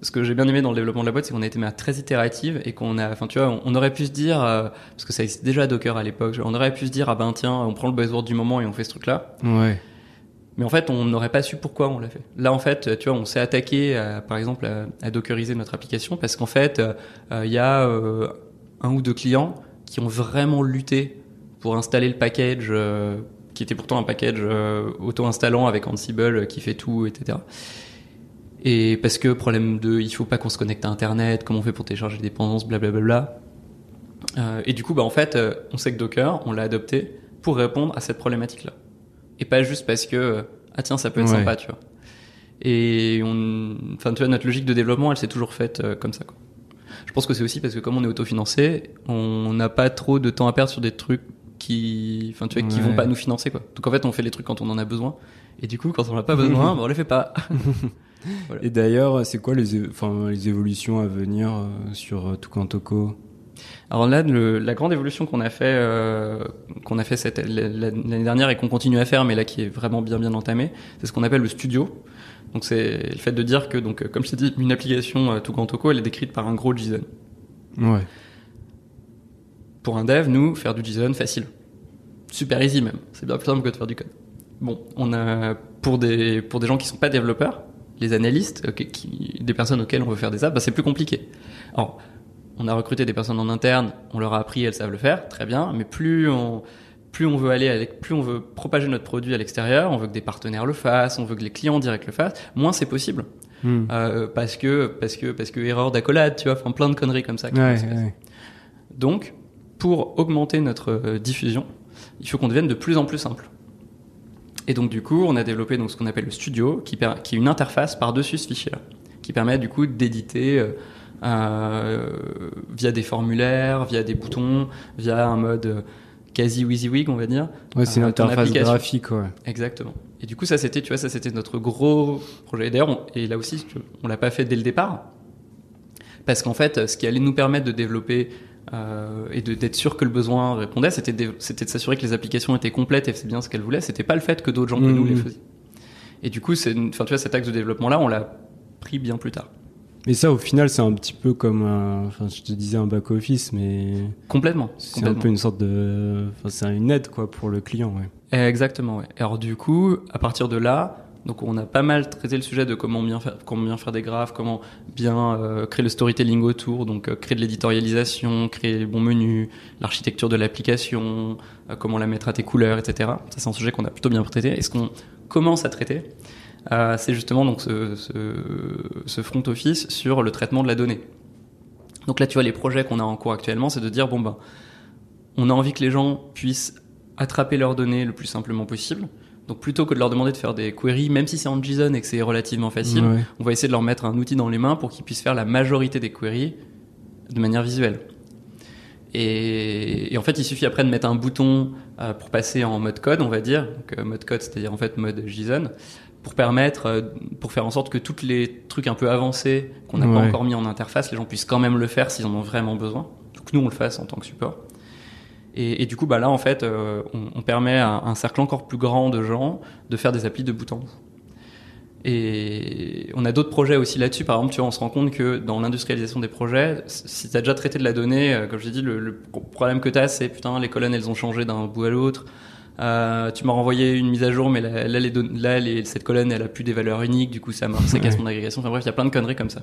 Ce que j'ai bien aimé dans le développement de la boîte, c'est qu'on a été très itérative et qu'on a, enfin, tu vois, on, on aurait pu se dire, euh, parce que ça existait déjà Docker à l'époque, on aurait pu se dire, ah ben tiens, on prend le buzzword du moment et on fait ce truc-là. Ouais. Mais en fait, on n'aurait pas su pourquoi on l'a fait. Là, en fait, tu vois, on s'est attaqué, par exemple, à, dockeriser notre application parce qu'en fait, euh, il y a euh, un ou deux clients qui ont vraiment lutté pour installer le package, euh, qui était pourtant un package auto-installant avec Ansible qui fait tout, etc. Et parce que problème de, il faut pas qu'on se connecte à Internet, comment on fait pour télécharger des dépendances, blablabla. Et du coup, bah en fait, on sait que Docker, on l'a adopté pour répondre à cette problématique-là et pas juste parce que ah tiens ça peut être Ouais. sympa tu vois. Et on enfin tu vois notre logique de développement elle s'est toujours faite euh, comme ça quoi. Je pense que c'est aussi parce que comme on est autofinancé on n'a pas trop de temps à perdre sur des trucs qui enfin tu vois qui vont pas nous financer quoi. Donc en fait on fait les trucs quand on en a besoin. Et du coup quand on n'a pas [LAUGHS] besoin bah, on les fait pas. [LAUGHS] Et d'ailleurs, c'est quoi les, enfin, les évolutions à venir euh, sur euh, Tukantoko Alors là, le- la grande évolution qu'on a fait, euh, qu'on a fait cette- la- la- l'année dernière et qu'on continue à faire, mais là qui est vraiment bien bien entamée, c'est ce qu'on appelle le studio. Donc c'est le fait de dire que, donc, euh, comme je t'ai dit, une application euh, Tukantoko, elle est décrite par un gros JSON. Ouais. Pour un dev, nous, faire du JSON, facile. Super easy même. C'est bien plus simple que de faire du code. Bon, on a, pour des, pour des gens qui sont pas développeurs, les analystes, qui, des personnes auxquelles on veut faire des apps, bah, c'est plus compliqué. Alors, on a recruté des personnes en interne, on leur a appris, elles savent le faire, très bien, mais plus on, plus on veut aller avec, plus on veut propager notre produit à l'extérieur, on veut que des partenaires le fassent, on veut que les clients directs le fassent, moins c'est possible. Hmm. Euh, parce que, parce que, parce que erreur d'accolade, tu vois, enfin plein de conneries comme ça. qui Ouais, ouais. Donc, pour augmenter notre euh, diffusion, il faut qu'on devienne de plus en plus simple. Et donc, du coup, on a développé donc, ce qu'on appelle le studio, qui, qui est une interface par-dessus ce fichier-là, qui permet du coup d'éditer euh, via des formulaires, via des boutons, via un mode euh, quasi WYSIWYG, on va dire. Ouais, c'est une Euh, interface graphique, ouais. Exactement. Et du coup, ça c'était, tu vois, ça c'était notre gros projet. Et D'ailleurs, et là aussi, on l'a pas fait dès le départ, parce qu'en fait, ce qui allait nous permettre de développer euh, et de- d'être sûr que le besoin répondait, c'était de, s'assurer que les applications étaient complètes et c'est bien ce qu'elles voulaient. C'était pas le fait que d'autres gens que nous Mhm. les faisaient. Et du coup, c'est, enfin, tu vois, cet axe de développement là, on l'a pris bien plus tard. Mais ça, au final, c'est un petit peu comme, un- enfin, je te disais un back office, mais Complètement. c'est un peu une sorte de, enfin, c'est une aide quoi pour le client, ouais. Exactement, ouais. Alors du coup, à partir de là, Donc on a pas mal traité le sujet de comment bien faire, comment bien faire des graphes, comment bien euh, créer le storytelling autour, donc euh, créer de l'éditorialisation, créer les bons menus, l'architecture de l'application, euh, comment la mettre à tes couleurs, etc. Ça c'est un sujet qu'on a plutôt bien traité. Et ce qu'on commence à traiter, c'est justement donc ce, ce, ce front office sur le traitement de la donnée. Donc là tu vois les projets qu'on a en cours actuellement, c'est de dire bon ben on a envie que les gens puissent attraper leurs données le plus simplement possible. Donc plutôt que de leur demander de faire des queries, même si c'est en JSON et que c'est relativement facile, on va essayer de leur mettre un outil dans les mains pour qu'ils puissent faire la majorité des queries de manière visuelle. Et, en fait, il suffit après de mettre un bouton euh, pour passer en mode code, on va dire, donc euh, mode code, c'est-à-dire en fait mode JSON, pour permettre, euh, pour faire en sorte que tous les trucs un peu avancés qu'on n'a pas encore mis en interface, les gens puissent quand même le faire s'ils en ont vraiment besoin. Donc nous, on le fasse en tant que support. Et, et, du coup, bah là, en fait, euh, on, on, permet à un cercle encore plus grand de gens de faire des applis de bout en bout. Et on a d'autres projets aussi là-dessus. Par exemple, tu vois, on se rend compte que dans l'industrialisation des projets, si tu as déjà traité de la donnée, euh, comme je l'ai dit, le, le, problème que tu as, c'est putain, les colonnes, elles ont changé d'un bout à l'autre. Euh, tu m'as renvoyé une mise à jour, mais là, là, les, là les, cette colonne, elle a plus des valeurs uniques, du coup, ça marche, ça casse mon agrégation. Enfin bref, il y a plein de conneries comme ça.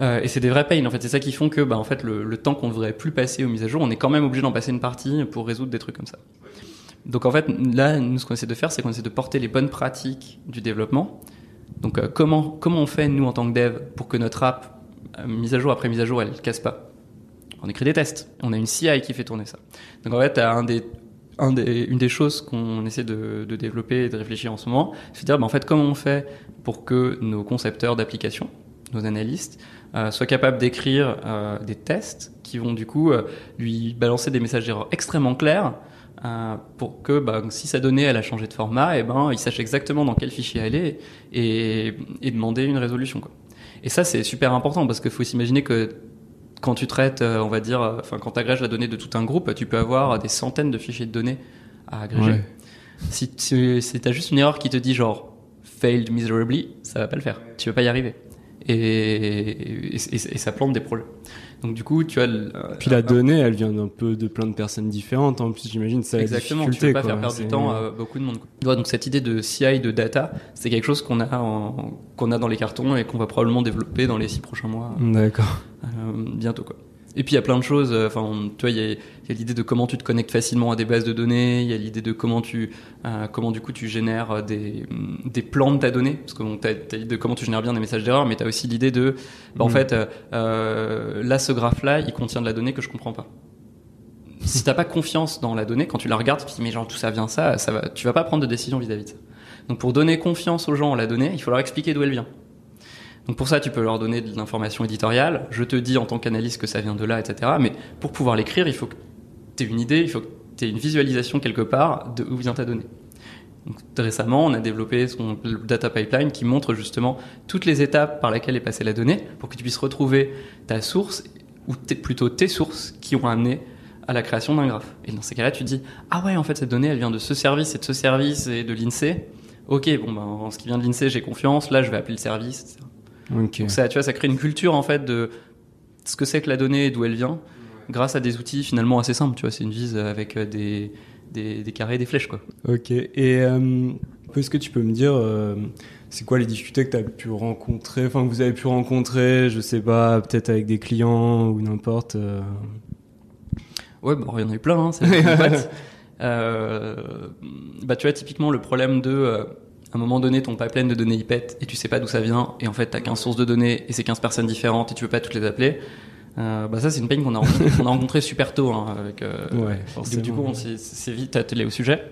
Euh, et c'est des vrais pains en fait. C'est ça qui font que bah, en fait, le, le temps qu'on ne devrait plus passer aux mises à jour, on est quand même obligé d'en passer une partie pour résoudre des trucs comme ça. Donc en fait, là, nous, ce qu'on essaie de faire, c'est qu'on essaie de porter les bonnes pratiques du développement. Donc euh, comment, comment on fait, nous, en tant que dev, pour que notre app, mise à jour après mise à jour, elle ne casse pas? On écrit des tests. On a une CI qui fait tourner ça. Donc en fait, un des, un des, une des choses qu'on essaie de, de, développer et de réfléchir en ce moment, c'est de dire, bah, en fait, comment on fait pour que nos concepteurs d'applications, nos analystes, euh, soit capable d'écrire euh, des tests qui vont du coup euh, lui balancer des messages d'erreur extrêmement clairs euh, pour que bah, si sa donnée elle a changé de format, et eh ben il sache exactement dans quel fichier elle est et, et demander une résolution. Quoi. Et ça c'est super important parce qu'il faut s'imaginer que quand tu traites, on va dire, enfin quand tu agrèges la donnée de tout un groupe, tu peux avoir des centaines de fichiers de données à agréger. Ouais. Si tu si as juste une erreur qui te dit genre failed miserably, ça va pas le faire. Tu vas pas y arriver et, et, et, et, ça plante des projets. Donc du coup, tu as. Puis la donnée, elle vient d'un peu de plein de personnes différentes. En plus, j'imagine ça. Exactement. Tu peux pas faire perdre du temps à beaucoup de monde. Donc cette idée de CI de data, c'est quelque chose qu'on a qu'on a dans les cartons et qu'on va probablement développer dans les six prochains mois. D'accord. Euh, bientôt quoi. Et puis il y a plein de choses. Euh, enfin, tu vois, il y a, y a l'idée de comment tu te connectes facilement à des bases de données. Il y a l'idée de comment tu, euh, comment du coup tu génères des, des plans de ta donnée. Parce que bon, t'as, t'as l'idée de comment tu génères bien des messages d'erreur, mais tu as aussi l'idée de, bah, en mmh. fait, euh, là, ce graphe-là, il contient de la donnée que je comprends pas. Si t'as pas confiance dans la donnée, quand tu la regardes, tu te dis mais genre tout ça vient ça, ça va, tu vas pas prendre de décision vis-à-vis de ça. Donc pour donner confiance aux gens en la donnée, il faut leur expliquer d'où elle vient. Donc pour ça, tu peux leur donner de l'information éditoriale. Je te dis en tant qu'analyste que ça vient de là, etc. Mais pour pouvoir l'écrire, il faut que tu aies une idée, il faut que tu aies une visualisation quelque part de où vient ta donnée. Donc, récemment, on a développé son data pipeline qui montre justement toutes les étapes par lesquelles est passée la donnée pour que tu puisses retrouver ta source ou plutôt tes sources qui ont amené à la création d'un graphe. Et dans ces cas-là, tu dis ah ouais, en fait cette donnée elle vient de ce service et de ce service et de l'INSEE. Ok, bon ben en ce qui vient de l'INSEE, j'ai confiance. Là, je vais appeler le service, etc. Okay. Donc ça, tu vois, ça crée une culture en fait de ce que c'est que la donnée et d'où elle vient, grâce à des outils finalement assez simples. Tu vois, c'est une vise avec des, des, des, carrés et des flèches, quoi. Ok. Et euh, est-ce que tu peux me dire, euh, c'est quoi les difficultés que tu as pu rencontrer, enfin que vous avez pu rencontrer, je sais pas, peut-être avec des clients ou n'importe. Euh... Ouais, bon, il y en a eu plein. Hein, [LAUGHS] euh, bah, tu vois, typiquement le problème de à un moment donné, ton pipeline de données il pète et tu sais pas d'où ça vient, et en fait, tu as 15 sources de données et c'est 15 personnes différentes et tu veux pas toutes les appeler. Euh, bah ça c'est une peine qu'on a [LAUGHS] qu'on a rencontré super tôt hein, avec euh, ouais, du coup on s'est vite attelé au sujet.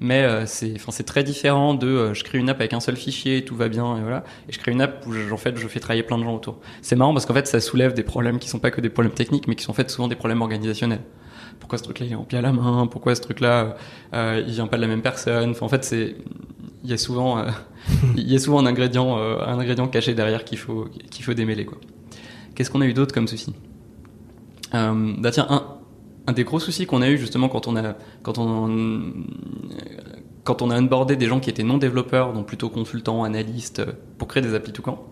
Mais euh, c'est enfin c'est très différent de euh, je crée une app avec un seul fichier tout va bien et voilà. Et je crée une app où je, en fait je fais travailler plein de gens autour. C'est marrant parce qu'en fait ça soulève des problèmes qui sont pas que des problèmes techniques mais qui sont en fait souvent des problèmes organisationnels. Pourquoi ce truc là il est pied à la main? Pourquoi ce truc là euh, il vient pas de la même personne? Enfin, en fait c'est il y a souvent, euh, [LAUGHS] il y a souvent un ingrédient, euh, un ingrédient caché derrière qu'il faut, qu'il faut démêler quoi. Qu'est-ce qu'on a eu d'autre comme souci? Euh, Bah tiens, un, un des gros soucis qu'on a eu justement quand on a, quand on, quand on a onboardé des gens qui étaient non développeurs, donc plutôt consultants, analystes, pour créer des applis tout camp.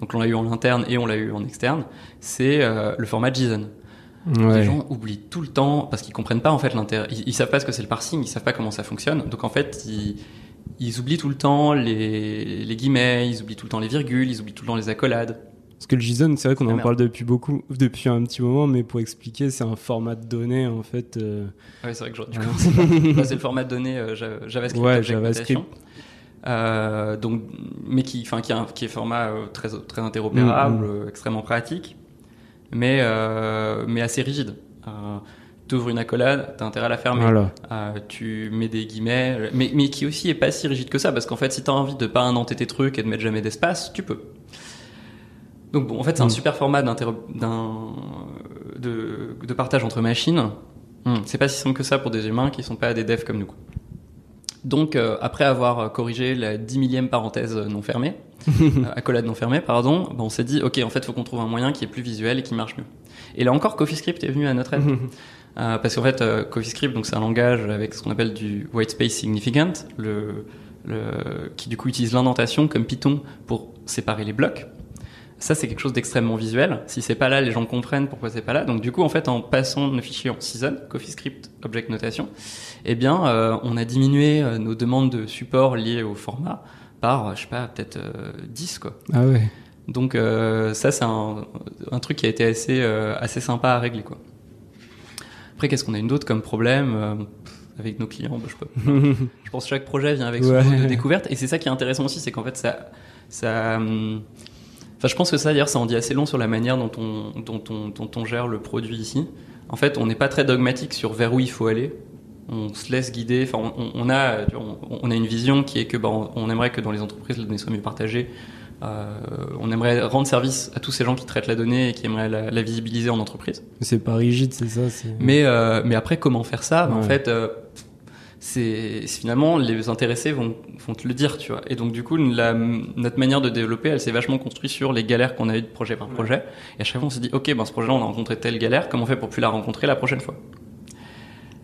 Donc on l'a eu en interne et on l'a eu en externe. C'est euh, le format JSON. Ouais. Les gens oublient tout le temps parce qu'ils comprennent pas en fait l'intérêt. Ils, ils savent pas ce que c'est le parsing, ils savent pas comment ça fonctionne. Donc en fait, ils ils oublient tout le temps les, les guillemets, ils oublient tout le temps les virgules, ils oublient tout le temps les accolades. Parce que le JSON, c'est vrai qu'on Ah, en merde. parle depuis beaucoup, depuis un petit moment, mais pour expliquer, c'est un format de données en fait. euh, Ouais, c'est vrai que commencer par- Là, [LAUGHS] c'est le format de données euh, Java- JavaScript. Ouais, JavaScript. Euh, donc, mais qui, enfin, qui, est un- qui est format euh, très, très interopérable, Mm, euh, extrêmement pratique, mais, mais assez rigide. Euh, tu ouvres une accolade, t'as intérêt à la fermer. Voilà. Euh, tu mets des guillemets, mais, mais qui aussi est pas si rigide que ça, parce qu'en fait, si t'as envie de pas indenter tes trucs et de mettre jamais d'espace, tu peux. Donc bon, en fait, c'est un Mm. super format d'interro- d'un- de, de partage entre machines. Hmm, C'est pas si simple que ça pour des humains qui sont pas des devs comme nous. Donc, euh, après avoir corrigé la 10 millième parenthèse non fermée, euh, [LAUGHS] accolade non fermée, pardon, ben, on s'est dit, ok, en fait, faut qu'on trouve un moyen qui est plus visuel et qui marche mieux. Et là encore, CoffeeScript est venu à notre aide. [LAUGHS] Euh, parce qu'en fait, euh, CoffeeScript, donc c'est un langage avec ce qu'on appelle du white space significant, le, le, qui du coup utilise l'indentation comme Python pour séparer les blocs. Ça, c'est quelque chose d'extrêmement visuel. Si c'est pas là, les gens comprennent pourquoi c'est pas là. Donc du coup, en fait, en passant nos fichiers en season, CoffeeScript Object Notation, eh bien, euh, on a diminué nos demandes de support liées au format par, je sais pas, peut-être euh, 10 quoi. Ah ouais. Donc euh, ça, c'est un, un truc qui a été assez, assez sympa à régler. Quoi. Après, qu'est-ce qu'on a une d'autre comme problème euh, avec nos clients bah, je, peux- [LAUGHS] je pense que chaque projet vient avec son Ouais. lot de découverte. Et c'est ça qui est intéressant aussi, c'est qu'en fait, ça... ça hum, Enfin, je pense que ça, d'ailleurs, ça en dit assez long sur la manière dont on, dont on, dont on gère le produit ici. En fait, on n'est pas très dogmatique sur vers où il faut aller. On se laisse guider. Enfin, on, a, on, a une vision qui est que, bah, on, aimerait que dans les entreprises, la donnée soit mieux partagée. Euh, on aimerait rendre service à tous ces gens qui traitent la donnée et qui aimeraient la, la visibiliser en entreprise. C'est pas rigide, c'est ça. c'est- Mais, euh, mais après, comment faire ça? Ben, En fait, euh, c'est c'est finalement les intéressés vont, vont te le dire, tu vois. Et donc, du coup, la, notre manière de développer, elle s'est vachement construite sur les galères qu'on a eues de projet par projet. Et à chaque fois, on s'est dit, ok, ben ce projet-là, on a rencontré telle galère, comment on fait pour plus la rencontrer la prochaine fois?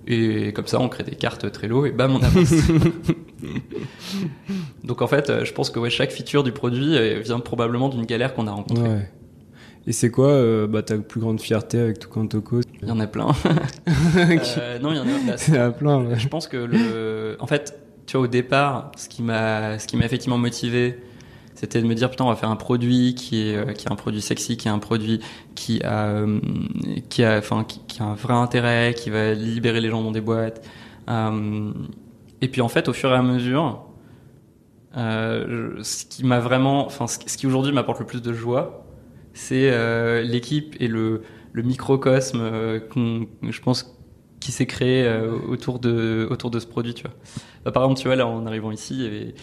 Et comme ça, on crée des cartes Trello et bam, on avance. [LAUGHS] donc, en fait, euh, je pense que ouais, chaque feature du produit euh, vient probablement d'une galère qu'on a rencontrée. Ouais. Et c'est quoi euh, bah, ta plus grande fierté avec tout Toco Il y en a plein. [LAUGHS] Euh, non, il y en a. bah, C'est à plein. ouais. Je pense que le, en fait, tu vois, au départ, ce qui m'a, ce qui m'a effectivement motivé, c'était de me dire putain, on va faire un produit qui est, euh, qui est un produit sexy, qui est un produit qui a, euh, qui a, enfin, qui, a un vrai intérêt, qui va libérer les gens dans des boîtes. Euh, et puis en fait, au fur et à mesure, ce qui m'a vraiment, enfin, ce qui- aujourd'hui m'apporte le plus de joie, c'est l'équipe et le, le microcosme euh, je pense, qui s'est créé autour de autour de ce produit, tu vois. Bah, par exemple, tu vois, là, en arrivant ici, il y avait,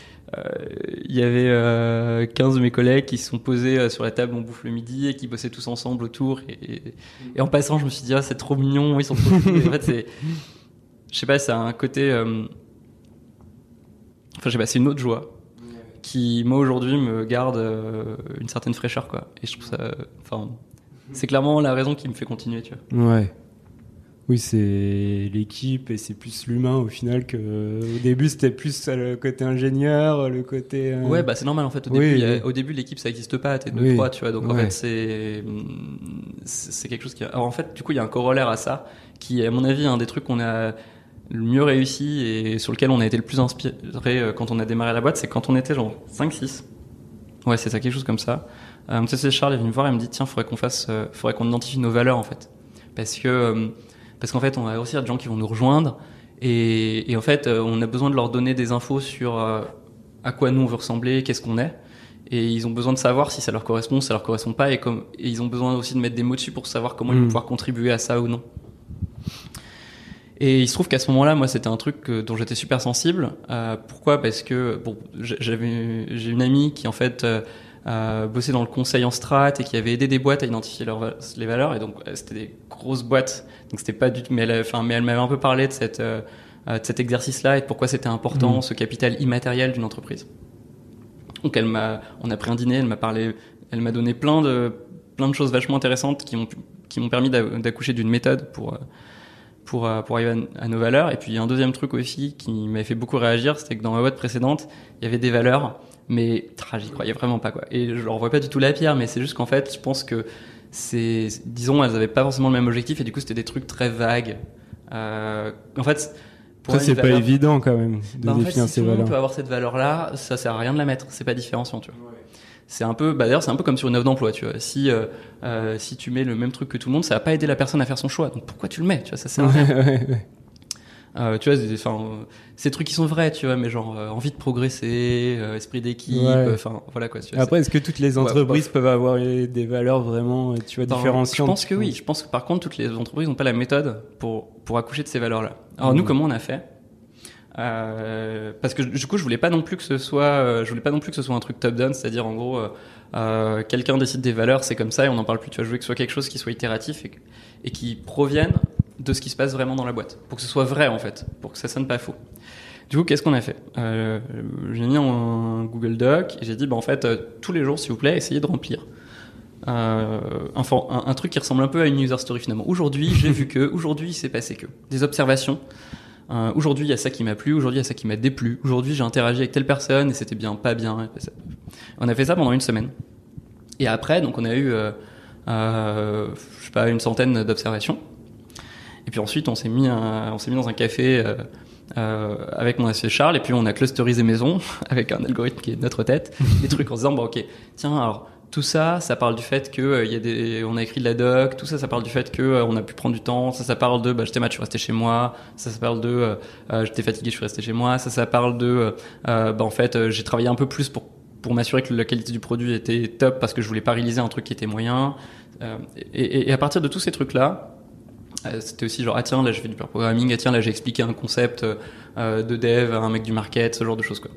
il y avait euh, 15 de mes collègues qui se sont posés euh, sur la table, on bouffe le midi et qui bossaient tous ensemble autour. Et, en passant, je me suis dit, ah, c'est trop mignon, ils sont trop c'est, je sais pas, c'est un côté, euh, enfin, je sais pas, c'est une autre joie qui, moi, aujourd'hui, me garde euh, une certaine fraîcheur, quoi. Et je trouve ça, enfin, c'est clairement la raison qui me fait continuer, tu vois. Ouais. Oui, c'est l'équipe et c'est plus l'humain au final que au début c'était plus euh, le côté ingénieur, le côté. euh, Ouais, bah c'est normal en fait. Au Oui, début, a- au début, l'équipe ça existe pas, t'es deux, Oui. trois, tu vois. Donc en fait, c'est c'est c'est quelque chose qui. Alors en fait, du coup, il y a un corollaire à ça qui, est, à mon avis, un des trucs qu'on a le mieux réussi et sur lequel on a été le plus inspiré euh, quand on a démarré la boîte, c'est quand on était genre 5-6. Ouais, c'est ça, quelque chose comme ça. Euh, tu sais, c'est Charles est venu me voir et me dit tiens, faudrait qu'on fasse, euh, faudrait qu'on identifie nos valeurs en fait, parce que euh, parce qu'en fait, on va aussi des gens qui vont nous rejoindre et, et en fait, euh, on a besoin de leur donner des infos sur euh, à quoi nous on veut ressembler, qu'est-ce qu'on est. Et ils ont besoin de savoir si ça leur correspond, si ça leur correspond pas, et, comme, et ils ont besoin aussi de mettre des mots dessus pour savoir comment ils vont Mm. pouvoir contribuer à ça ou non. Et il se trouve qu'à ce moment-là, moi, c'était un truc euh, dont j'étais super sensible. Euh, pourquoi? Parce que bon, j'avais, j'ai une amie qui en fait euh, a bossé dans le conseil en strat et qui avait aidé des boîtes à identifier leurs les valeurs. Et donc, euh, c'était des grosses boîtes. Donc, c'était pas du tout. Mais elle, enfin, mais elle m'avait un peu parlé de cette, euh, euh, de cet exercice-là et de pourquoi c'était important, Mhm. ce capital immatériel d'une entreprise. Donc, elle m'a, on a pris un dîner. Elle m'a parlé, elle m'a donné plein de, plein de choses vachement intéressantes qui m'ont, qui m'ont permis d'a- d'accoucher d'une méthode pour. euh, pour, euh, pour arriver à, à nos valeurs. Et puis, un deuxième truc aussi qui m'avait fait beaucoup réagir, c'était que dans ma boîte précédente, il y avait des valeurs, mais j'y croyais vraiment pas, quoi. Et je leur vois pas du tout la pierre, mais c'est juste qu'en fait, je pense que c'est, disons, elles avaient pas forcément le même objectif, et du coup, c'était des trucs très vagues. Euh, en fait, pour Ça, c'est pas valeur- évident quand même de Bah, en fait, définir si ces tout le monde valeurs. peut avoir cette valeur-là, ça sert à rien de la mettre. C'est pas différenciant, tu vois. C'est un peu, bah d'ailleurs, c'est un peu comme sur une offre d'emploi, tu vois. Si euh, euh, si tu mets le même truc que tout le monde, ça va pas aider la personne à faire son choix. Donc pourquoi tu le mets, tu vois? Ça sert à rien. [LAUGHS] Euh, tu vois, enfin, ces trucs qui sont vrais, tu vois, mais genre euh, envie de progresser, euh, esprit d'équipe, Ouais. euh, enfin voilà quoi. Tu vois, Après, est-ce que toutes les Ouais, entreprises peuvent avoir des valeurs vraiment, tu vois, Ben, différenciantes Je pense que oui. Je pense que par contre, toutes les entreprises n'ont pas la méthode pour, pour accoucher de ces valeurs-là. Alors nous, Mhm. comment on a fait? Parce que du coup, je voulais pas non plus que ce soit, je voulais pas non plus que ce soit un truc top-down, c'est-à-dire en gros, quelqu'un décide des valeurs, c'est comme ça et on n'en parle plus. Tu vois, je voulais que ce soit quelque chose qui soit itératif et qui provienne de ce qui se passe vraiment dans la boîte, pour que ce soit vrai en fait, pour que ça sonne pas faux. Du coup, qu'est-ce qu'on a fait? Euh, J'ai mis un Google Doc et j'ai dit, bah, en fait, euh, tous les jours, s'il vous plaît, essayez de remplir euh, un, truc qui ressemble un peu à une user story finalement. Aujourd'hui, j'ai vu que, aujourd'hui, il s'est passé que. Des observations. Euh, aujourd'hui, il y a ça qui m'a plu, aujourd'hui, il y a ça qui m'a déplu. Aujourd'hui, j'ai interagi avec telle personne et c'était bien, pas bien. On a fait ça pendant une semaine. Et après, donc, on a eu, euh, je sais pas, une centaine d'observations. Et puis ensuite, on s'est mis, un- on s'est mis dans un café euh, euh, avec mon associé Charles, et puis on a clusterisé maison [LAUGHS] avec un algorithme qui est de notre tête, des [LAUGHS] trucs en se disant, bon, ok, tiens, alors tout ça, ça parle du fait que euh, y a des, on a écrit de la doc, tout ça, ça parle du fait que euh, on a pu prendre du temps, ça, ça parle de, bah, j'étais malade, je suis resté chez moi, ça, ça parle de, euh, euh, j'étais fatigué, je suis resté chez moi, ça, ça parle de, bah, en fait, j'ai travaillé un peu plus pour pour m'assurer que la qualité du produit était top parce que je voulais pas réaliser un truc qui était moyen. Euh, et, et- et à partir de tous ces trucs-là, euh, c'était aussi genre, ah tiens, là je fais du pair programming, ah tiens, là j'ai expliqué un concept euh, de dev à un mec du market, ce genre de choses quoi.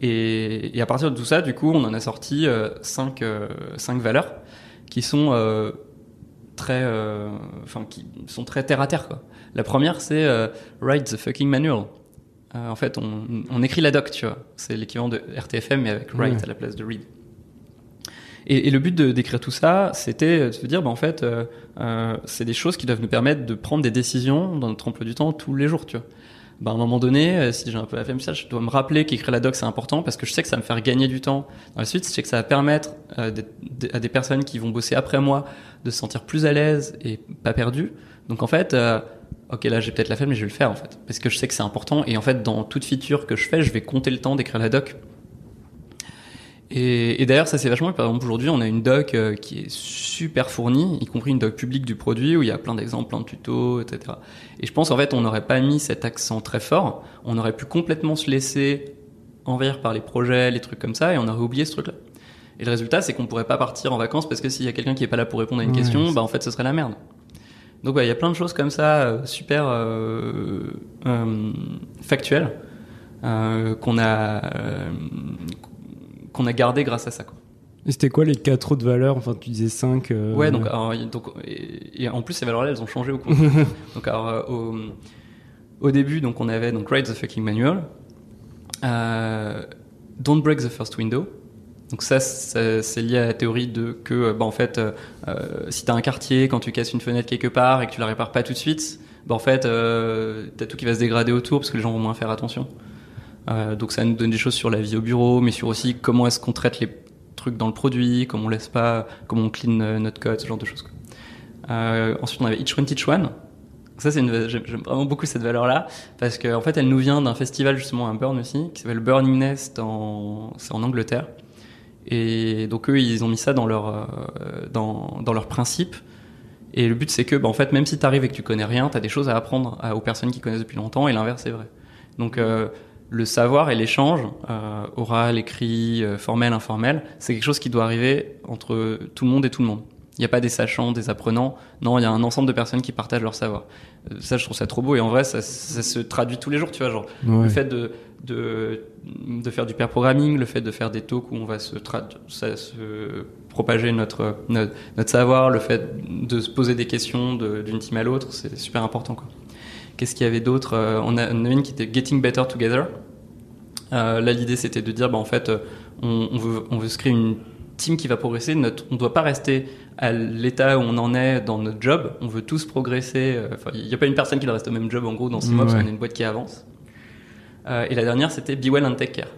Et, et à partir de tout ça, du coup, on en a sorti euh, cinq, euh, cinq valeurs qui sont euh, très, euh, enfin, qui sont très terre à terre quoi. La première, c'est euh, write the fucking manual. Euh, en fait, on, on écrit la doc, tu vois. C'est l'équivalent de RTFM, mais avec write à la place de read. Et, le but de- d'écrire tout ça, c'était de se dire, bah, en fait, euh, euh, c'est des choses qui doivent nous permettre de prendre des décisions dans notre emploi du temps tous les jours, tu vois. Bah, à un moment donné, euh, si j'ai un peu la flemme, ça, je dois me rappeler qu'écrire la doc c'est important parce que je sais que ça va me faire gagner du temps. Dans la suite, je sais que ça va permettre euh, à des personnes qui vont bosser après moi de se sentir plus à l'aise et pas perdues. Donc en fait, euh, ok là j'ai peut-être la flemme mais je vais le faire en fait parce que je sais que c'est important et en fait dans toute feature que je fais, je vais compter le temps d'écrire la doc et, et d'ailleurs, ça c'est vachement. Par exemple, aujourd'hui, on a une doc euh, qui est super fournie, y compris une doc publique du produit où il y a plein d'exemples, plein de tutos, etc. Et je pense en fait, on n'aurait pas mis cet accent très fort. On aurait pu complètement se laisser envers par les projets, les trucs comme ça, et on aurait oublié ce truc-là. Et le résultat, c'est qu'on pourrait pas partir en vacances parce que s'il y a quelqu'un qui est pas là pour répondre à une Ouais, question, bah en fait, ce serait la merde. Donc ouais, il y a plein de choses comme ça, euh, super euh, euh, factuelles, euh, qu'on a euh, qu'on a gardé grâce à ça. Quoi. Et c'était quoi les quatre autres valeurs? Enfin, tu disais cinq. euh, Ouais, donc, alors, donc et, et en plus ces valeurs-là, elles ont changé au cours. [LAUGHS] donc alors, euh, au, au début, donc on avait donc write the fucking manual, euh, don't break the first window. Donc ça, ça, c'est lié à la théorie de que, euh, bah, en fait, euh, euh, si t'as un quartier, quand tu casses une fenêtre quelque part et que tu la répares pas tout de suite, bah, en fait, euh, t'as tout qui va se dégrader autour parce que les gens vont moins faire attention. Euh, donc ça nous donne des choses sur la vie au bureau, mais sur aussi comment est-ce qu'on traite les trucs dans le produit, comment on laisse pas, comment on clean euh, notre code, ce genre de choses. Euh, ensuite, on avait Each One Teach One. Ça, c'est une, j'aime vraiment beaucoup cette valeur-là parce qu'en en fait, elle nous vient d'un festival justement à Burn aussi, qui s'appelle Burning Nest, en, c'est en Angleterre. Et donc eux, ils ont mis ça dans leur dans, dans leurs principes. Et le but, c'est que, bah, en fait, même si tu arrives et que tu connais rien, tu as des choses à apprendre aux personnes qui connaissent depuis longtemps, et l'inverse est vrai. Donc le savoir et l'échange, euh, oral, écrit, euh, formel, informel, c'est quelque chose qui doit arriver entre tout le monde et tout le monde. Il n'y a pas des sachants, des apprenants. Non, il y a un ensemble de personnes qui partagent leur savoir. Euh, Ça, je trouve ça trop beau. Et en vrai, ça, ça se traduit tous les jours, tu vois. Genre, Ouais. le fait de, de, de faire du pair programming, le fait de faire des talks où on va se, ça- se propager notre, notre, notre savoir, le fait de se poser des questions de- d'une team à l'autre, c'est super important. Quoi. Qu'est-ce qu'il y avait d'autre Euh, on, a, on avait une qui était Getting Better Together. Euh, là, l'idée, c'était de dire, bah, en fait, euh, on, on veut, on veut se créer une team qui va progresser. Notre, on ne doit pas rester à l'état où on en est dans notre job. On veut tous progresser. Enfin, il n'y a pas une personne qui doit rester au même job, en gros, dans six mois, parce qu'on est une boîte qui avance. Euh, et la dernière, c'était Be Well and Take Care.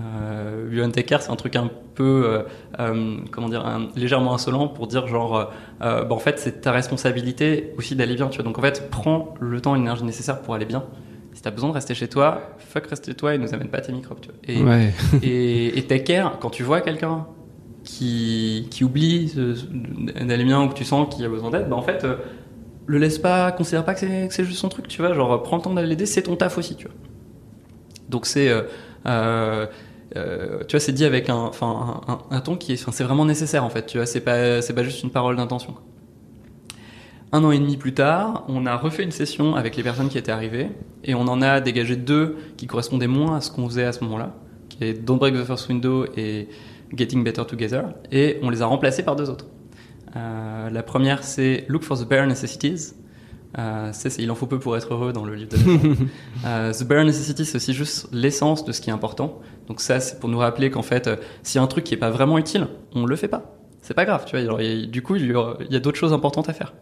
Euh, Care, c'est un truc un peu, euh, euh, comment dire, un- légèrement insolent pour dire genre, euh, bah, en fait, c'est ta responsabilité aussi d'aller bien. Tu vois. Donc en fait, prends le temps et l'énergie nécessaire pour aller bien. Si t'as besoin de rester chez toi, fuck reste chez toi et nous amène pas tes microbes, tu vois. Et, Ouais. [LAUGHS] et, et take care, quand tu vois quelqu'un qui, qui oublie d'aller bien ou que tu sens qu'il a besoin d'aide, bah en fait, le laisse pas, considère pas que c'est, que c'est juste son truc, tu vois. Genre, prends le temps d'aller l'aider, c'est ton taf aussi, tu vois. Donc c'est, euh, euh, tu vois, c'est dit avec un, enfin, un, ton qui est, c'est vraiment nécessaire en fait, tu vois. C'est pas, c'est pas juste une parole d'intention. Un an et demi plus tard, on a refait une session avec les personnes qui étaient arrivées et on en a dégagé deux qui correspondaient moins à ce qu'on faisait à ce moment-là, qui est Don't Break the First Window et Getting Better Together, et on les a remplacés par deux autres. Euh, la première, c'est Look for the Bare Necessities. Euh, Il en faut peu pour être heureux dans le livre de. [LAUGHS] Euh, The Bare Necessities, c'est aussi juste l'essence de ce qui est important. Donc ça, c'est pour nous rappeler qu'en fait, euh, s'il y a un truc qui est pas vraiment utile, on le fait pas. C'est pas grave, tu vois. Alors, il y a- du coup, il y a d'autres choses importantes à faire.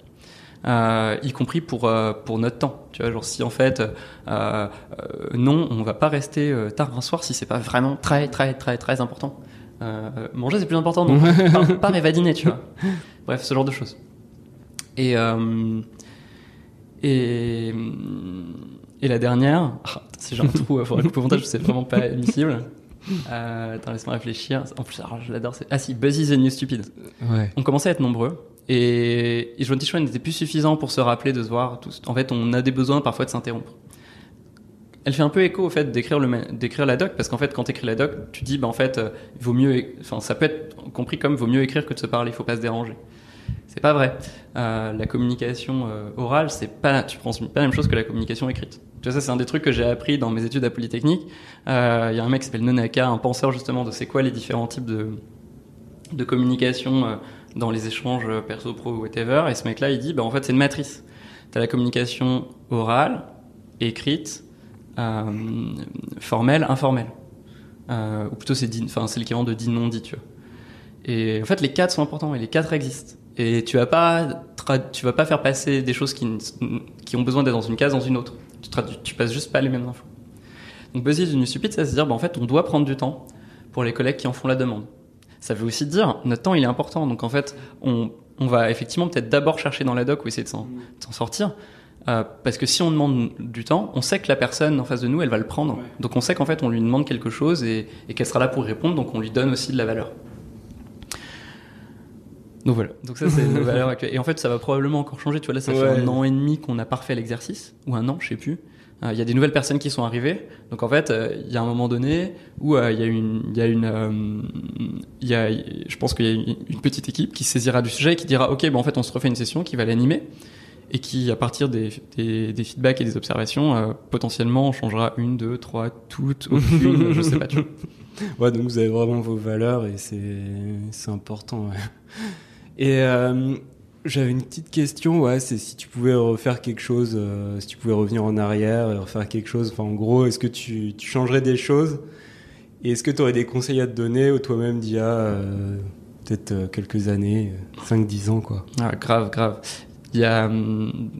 Euh, y compris pour euh, pour notre temps. Tu vois, genre si en fait non, on va pas rester tard un soir si c'est pas vraiment très très très très important. Manger c'est plus important, donc [LAUGHS] pas, pas à dîner, tu vois. Bref, ce genre de choses. Et euh, et et la dernière, ah, si j'ai un trou, au montage, c'est vraiment pas admissible. Euh, attends, laisse-moi réfléchir. En plus, alors, je l'adore. c'est- Ah si, Buzzy the New Stupid. Ouais. On commençait à être nombreux. Et, et Joan Tichouin n'était plus suffisant pour se rappeler de se voir. tous. En fait, on a des besoins parfois de s'interrompre. Elle fait un peu écho au fait d'écrire le ma- d'écrire la doc parce qu'en fait quand tu écris la doc tu dis bah en fait euh, vaut mieux enfin ça peut être compris comme vaut mieux écrire que de se parler il faut pas se déranger c'est pas vrai Euh, la communication euh, orale c'est pas tu transmets pas la même chose que la communication écrite tu vois ça c'est un des trucs que j'ai appris dans mes études à Polytechnique Euh, il y a un mec qui s'appelle Nonaka un penseur justement de c'est quoi les différents types de de communication euh, dans les échanges euh, perso pro ou whatever et ce mec là il dit bah en fait c'est une matrice t'as la communication orale écrite euh, formelle, informelle. Euh, ou plutôt c'est enfin c'est l'équivalent de dit non dit. Et en fait les quatre sont importants et les quatre existent. Et tu vas pas tu vas pas faire passer des choses qui, qui ont besoin d'être dans une case dans une autre. Tu, passes juste pas les mêmes infos. Donc buzzer d'une stupide, ça veut dire bah, en fait on doit prendre du temps pour les collègues qui en font la demande. Ça veut aussi dire notre temps il est important. Donc en fait on, on va effectivement peut-être d'abord chercher dans la doc ou essayer de s'en de s'en sortir. Euh, parce que si on demande du temps, on sait que la personne en face de nous, elle va le prendre. Ouais. Donc on sait qu'en fait, on lui demande quelque chose et, et qu'elle sera là pour répondre, donc on lui donne aussi de la valeur. Donc voilà, donc ça c'est nos valeurs actuelles. Et en fait, ça va probablement encore changer. Tu vois, là, ça Ouais. fait un an et demi qu'on n'a pas refait l'exercice, ou un an, je sais plus. Euh, Il y a des nouvelles personnes qui sont arrivées. Donc en fait, euh, il y a un moment donné où euh, il y a une, il y a une, il y a, je pense qu'il y a une, une petite équipe qui saisira du sujet et qui dira, ok, ben en fait, on se refait une session qui va l'animer et qui, à partir des, des, des feedbacks et des observations, potentiellement, on changera une, deux, trois, toutes, [LAUGHS] aucune, je sais pas. Tu vois. Ouais, donc vous avez vraiment vos valeurs et c'est c'est important. ouais. Et euh, j'avais une petite question, ouais, c'est si tu pouvais refaire quelque chose, euh, si tu pouvais revenir en arrière et refaire quelque chose. Enfin, en gros, est-ce que tu, changerais des choses Et est-ce que tu aurais des conseils à te donner ou toi-même d'il y a euh, peut-être quelques années, 5-10 ans, quoi? Ah, grave, grave. Il y a, hum,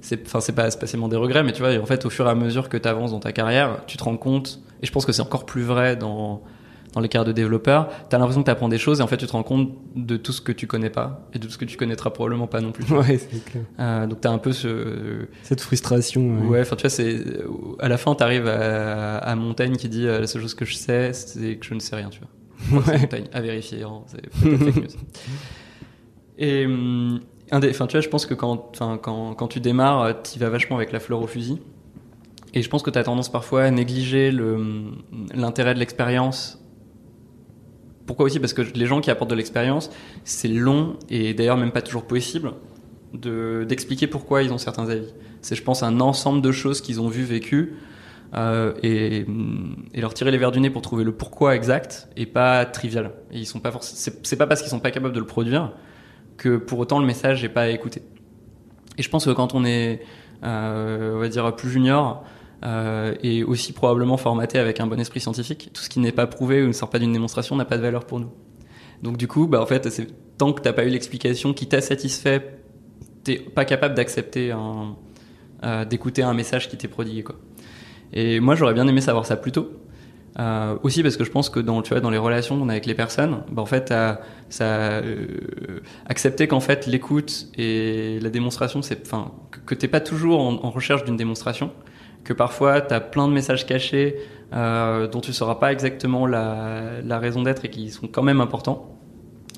c'est pas spécialement des regrets, mais tu vois, en fait, au fur et à mesure que tu avances dans ta carrière, tu te rends compte, et je pense que c'est encore plus vrai dans, dans les carrières de développeur, tu as l'impression que tu apprends des choses et en fait, tu te rends compte de tout ce que tu connais pas et de tout ce que tu connaîtras probablement pas non plus. [LAUGHS] Ouais, c'est clair. Euh, donc, tu as un peu ce, Cette frustration. Ouais, enfin tu vois, c'est à la fin, t'arrives à, à Montaigne qui dit euh, la seule chose que je sais, c'est que je ne sais rien, tu vois. Ouais. Montaigne à vérifier, hein, c'est fake news. [LAUGHS] Et hum, un des, enfin tu vois, je pense que quand, enfin quand, quand tu démarres, tu vas vachement avec la fleur au fusil. Et je pense que tu as tendance parfois à négliger le l'intérêt de l'expérience. Pourquoi aussi Parce que les gens qui apportent de l'expérience, c'est long et d'ailleurs même pas toujours possible de d'expliquer pourquoi ils ont certains avis. C'est, je pense, un ensemble de choses qu'ils ont vues, vécues, euh, et, et leur tirer les verres du nez pour trouver le pourquoi exact et pas trivial. Et ils sont pas c'est, pas parce qu'ils sont pas capables de le produire que pour autant le message n'est pas à écouter. Et je pense que quand on est, euh, on va dire, plus junior, euh, et aussi probablement formaté avec un bon esprit scientifique, tout ce qui n'est pas prouvé ou ne sort pas d'une démonstration n'a pas de valeur pour nous. Donc du coup, bah en fait, tant que t'as pas eu l'explication qui t'a satisfait, t'es pas capable d'accepter un, euh, d'écouter un message qui t'est prodigué quoi. Et moi, j'aurais bien aimé savoir ça plus tôt. Euh, aussi parce que je pense que dans, les relations qu'on a avec les personnes, bah en fait, ça, euh, accepter qu'en fait l'écoute et la démonstration, c'est, que, que t'es pas toujours en recherche d'une démonstration, que parfois tu as plein de messages cachés euh, dont tu sauras pas exactement la, la raison d'être et qui sont quand même importants,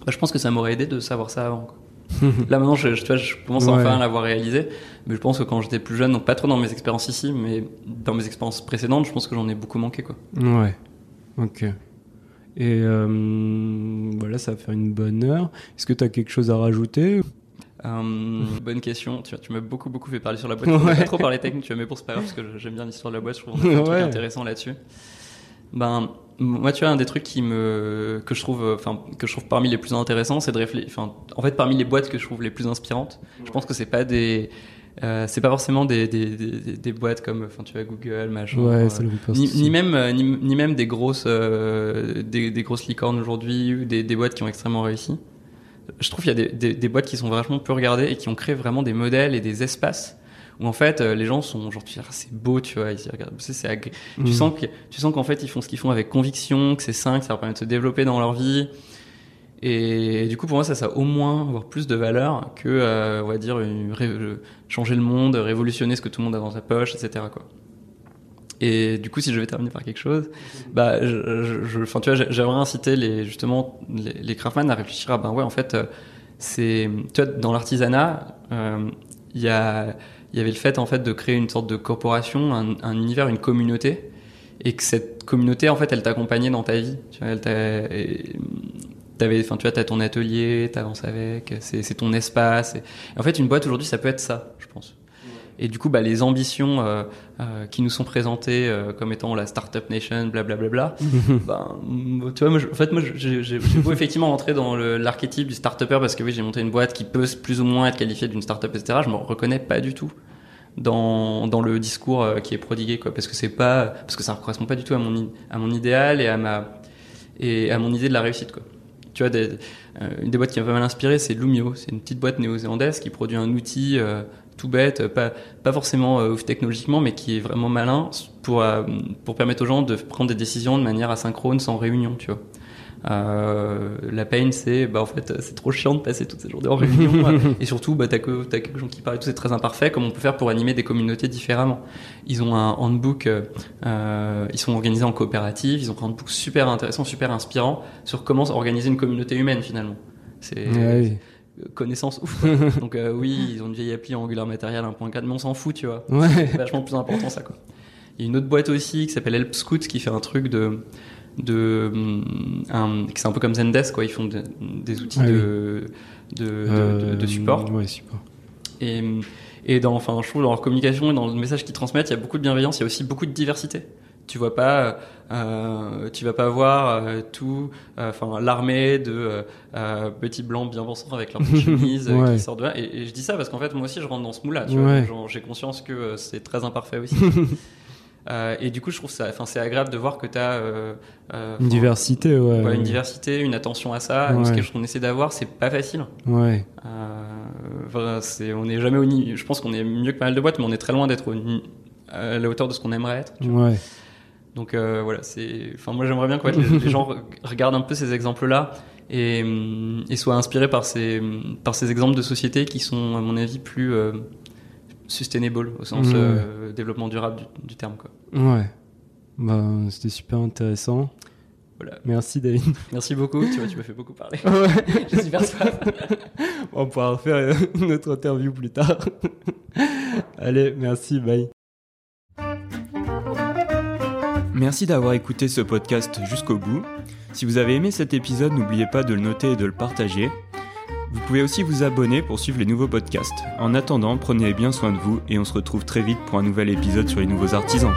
bah, je pense que ça m'aurait aidé de savoir ça avant. quoi. [LAUGHS] Là maintenant, je, je, tu vois, je commence Ouais. enfin à l'avoir réalisé, mais je pense que quand j'étais plus jeune, donc pas trop dans mes expériences ici, mais dans mes expériences précédentes, je pense que j'en ai beaucoup manqué. Quoi. Ouais. Ok. Et euh, voilà, ça va faire une bonne heure. Est-ce que tu as quelque chose à rajouter? Euh, [LAUGHS] bonne question. Tu, m'as beaucoup beaucoup fait parler sur la boîte. On Ouais. a pas trop parlé technique, tu mais pour c'est pas grave parce que j'aime bien l'histoire de la boîte. Je trouve un truc intéressant là-dessus. Ben moi, tu vois, un des trucs qui me que je trouve, enfin que je trouve parmi les plus intéressants, c'est de réfléchir. Enfin, en fait, parmi les boîtes que je trouve les plus inspirantes, je pense que c'est pas des euh, c'est pas forcément des, des, des, des boîtes comme enfin tu vois Google machin Ouais, ça ni, même euh, ni, ni même des grosses des, grosses licornes aujourd'hui ou des boîtes qui ont extrêmement réussi je trouve qu'il y a des, des, des boîtes qui sont vachement peu regardées et qui ont créé vraiment des modèles et des espaces où en fait euh, les gens sont genre tu dis, Ah, c'est beau tu vois ils regardent. C'est agré- tu sens que tu sens qu'en fait ils font ce qu'ils font avec conviction que c'est sain que ça leur permet de se développer dans leur vie. Et, du coup pour moi ça ça a au moins avoir plus de valeur que euh, on va dire une changer le monde révolutionner ce que tout le monde a dans sa poche etc quoi et du coup, si je vais terminer par quelque chose, bah, je, je, je- tu vois, j'ai- j'aimerais inciter les, justement, les, les à réfléchir à, ben ouais, en fait, euh, c'est, tu dans l'artisanat, euh, il y a, il y avait le fait, en fait, de créer une sorte de corporation, un, un univers, une communauté, et que cette communauté, en fait, elle t'accompagnait dans ta vie, tu vois, elle t'avais, enfin, tu vois, t'as ton atelier, t'avances avec, c'est, ton espace, et, en fait, une boîte aujourd'hui, ça peut être ça. Et du coup, bah, les ambitions euh, euh, qui nous sont présentées euh, comme étant la startup nation, blablabla, ben, [LAUGHS] mm, tu vois, moi, je- en fait, moi, j'ai beau effectivement rentrer dans l'archétype du startupper parce que oui, j'ai monté une boîte qui peut plus ou moins être qualifiée d'une startup, etc. Je me reconnais pas du tout dans, dans le discours qui est prodigué, quoi, parce que c'est pas, parce que ça ne correspond pas du tout à mon, à mon idéal et à ma, et à mon idée de la réussite, quoi. Tu vois, des, euh, une des boîtes qui m'a pas mal inspiré, c'est Lumio. C'est une petite boîte néo-zélandaise qui produit un outil euh, tout bête, pas, pas forcément euh, ouf technologiquement, mais qui est vraiment malin pour, euh, pour permettre aux gens de prendre des décisions de manière asynchrone, sans réunion, tu vois. Euh, la peine, c'est bah en fait c'est trop chiant de passer toutes ces journées en réunion [LAUGHS] et surtout bah t'as que t'as quelques gens qui parlent tout c'est très imparfait comme on peut faire pour animer des communautés différemment. Ils ont un handbook, euh, euh, ils sont organisés en coopérative, ils ont un handbook super intéressant, super inspirant sur comment organiser une communauté humaine finalement. C'est Ouais, connaissance ouf. [LAUGHS] Donc euh, oui, ils ont une vieille appli Angular Material 1.4, mais on s'en fout, tu vois. ouais. C'est vachement plus important ça quoi. Il y a une autre boîte aussi qui s'appelle Help Scout qui fait un truc de de c'est un peu comme Zendesk quoi. Ils font de- des outils Ah de, de, de, Euh, de- de support. Ouais, support. Et, et dans, enfin, je trouve dans leur communication et dans le message qu'ils transmettent, il y a beaucoup de bienveillance, il y a aussi beaucoup de diversité. Tu vois pas, euh, tu vas pas voir euh, tout, euh, enfin l'armée de petits blancs bien pensants avec leur [LAUGHS] chemise Ouais. qui sortent de là. Et, et je dis ça parce qu'en fait moi aussi je rentre dans ce. Tu Ouais. Donc, genre, j'ai conscience que c'est très imparfait aussi. [LAUGHS] Et du coup je trouve ça, enfin c'est agréable de voir que tu as Une diversité, ouais. une diversité, une attention à ça, ce qu'on essaie d'avoir, c'est pas facile. Ouais. On n'est jamais au niveau. Je pense qu'on est mieux que pas mal de boîtes, mais on est très loin d'être à la hauteur de ce qu'on aimerait être. tu vois. Ouais. Donc euh, voilà, c'est. Enfin, moi j'aimerais bien que les, les gens re- regardent un peu ces exemples-là et, hum, et soient inspirés par ces par ces exemples de sociétés qui sont, à mon avis, plus euh, sustainable au sens Ouais. euh, développement durable du, du terme. Quoi. Ouais. Bah, c'était super intéressant. Voilà. Merci, David. Merci beaucoup. tu vois, tu m'as fait beaucoup parler. [LAUGHS] Ouais. [LAUGHS] J'ai super soif. On pourra refaire euh, notre interview plus tard. [LAUGHS] Allez, merci, bye. Merci d'avoir écouté ce podcast jusqu'au bout. Si vous avez aimé cet épisode, n'oubliez pas de le noter et de le partager. Vous pouvez aussi vous abonner pour suivre les nouveaux podcasts. En attendant, prenez bien soin de vous et on se retrouve très vite pour un nouvel épisode sur les nouveaux artisans.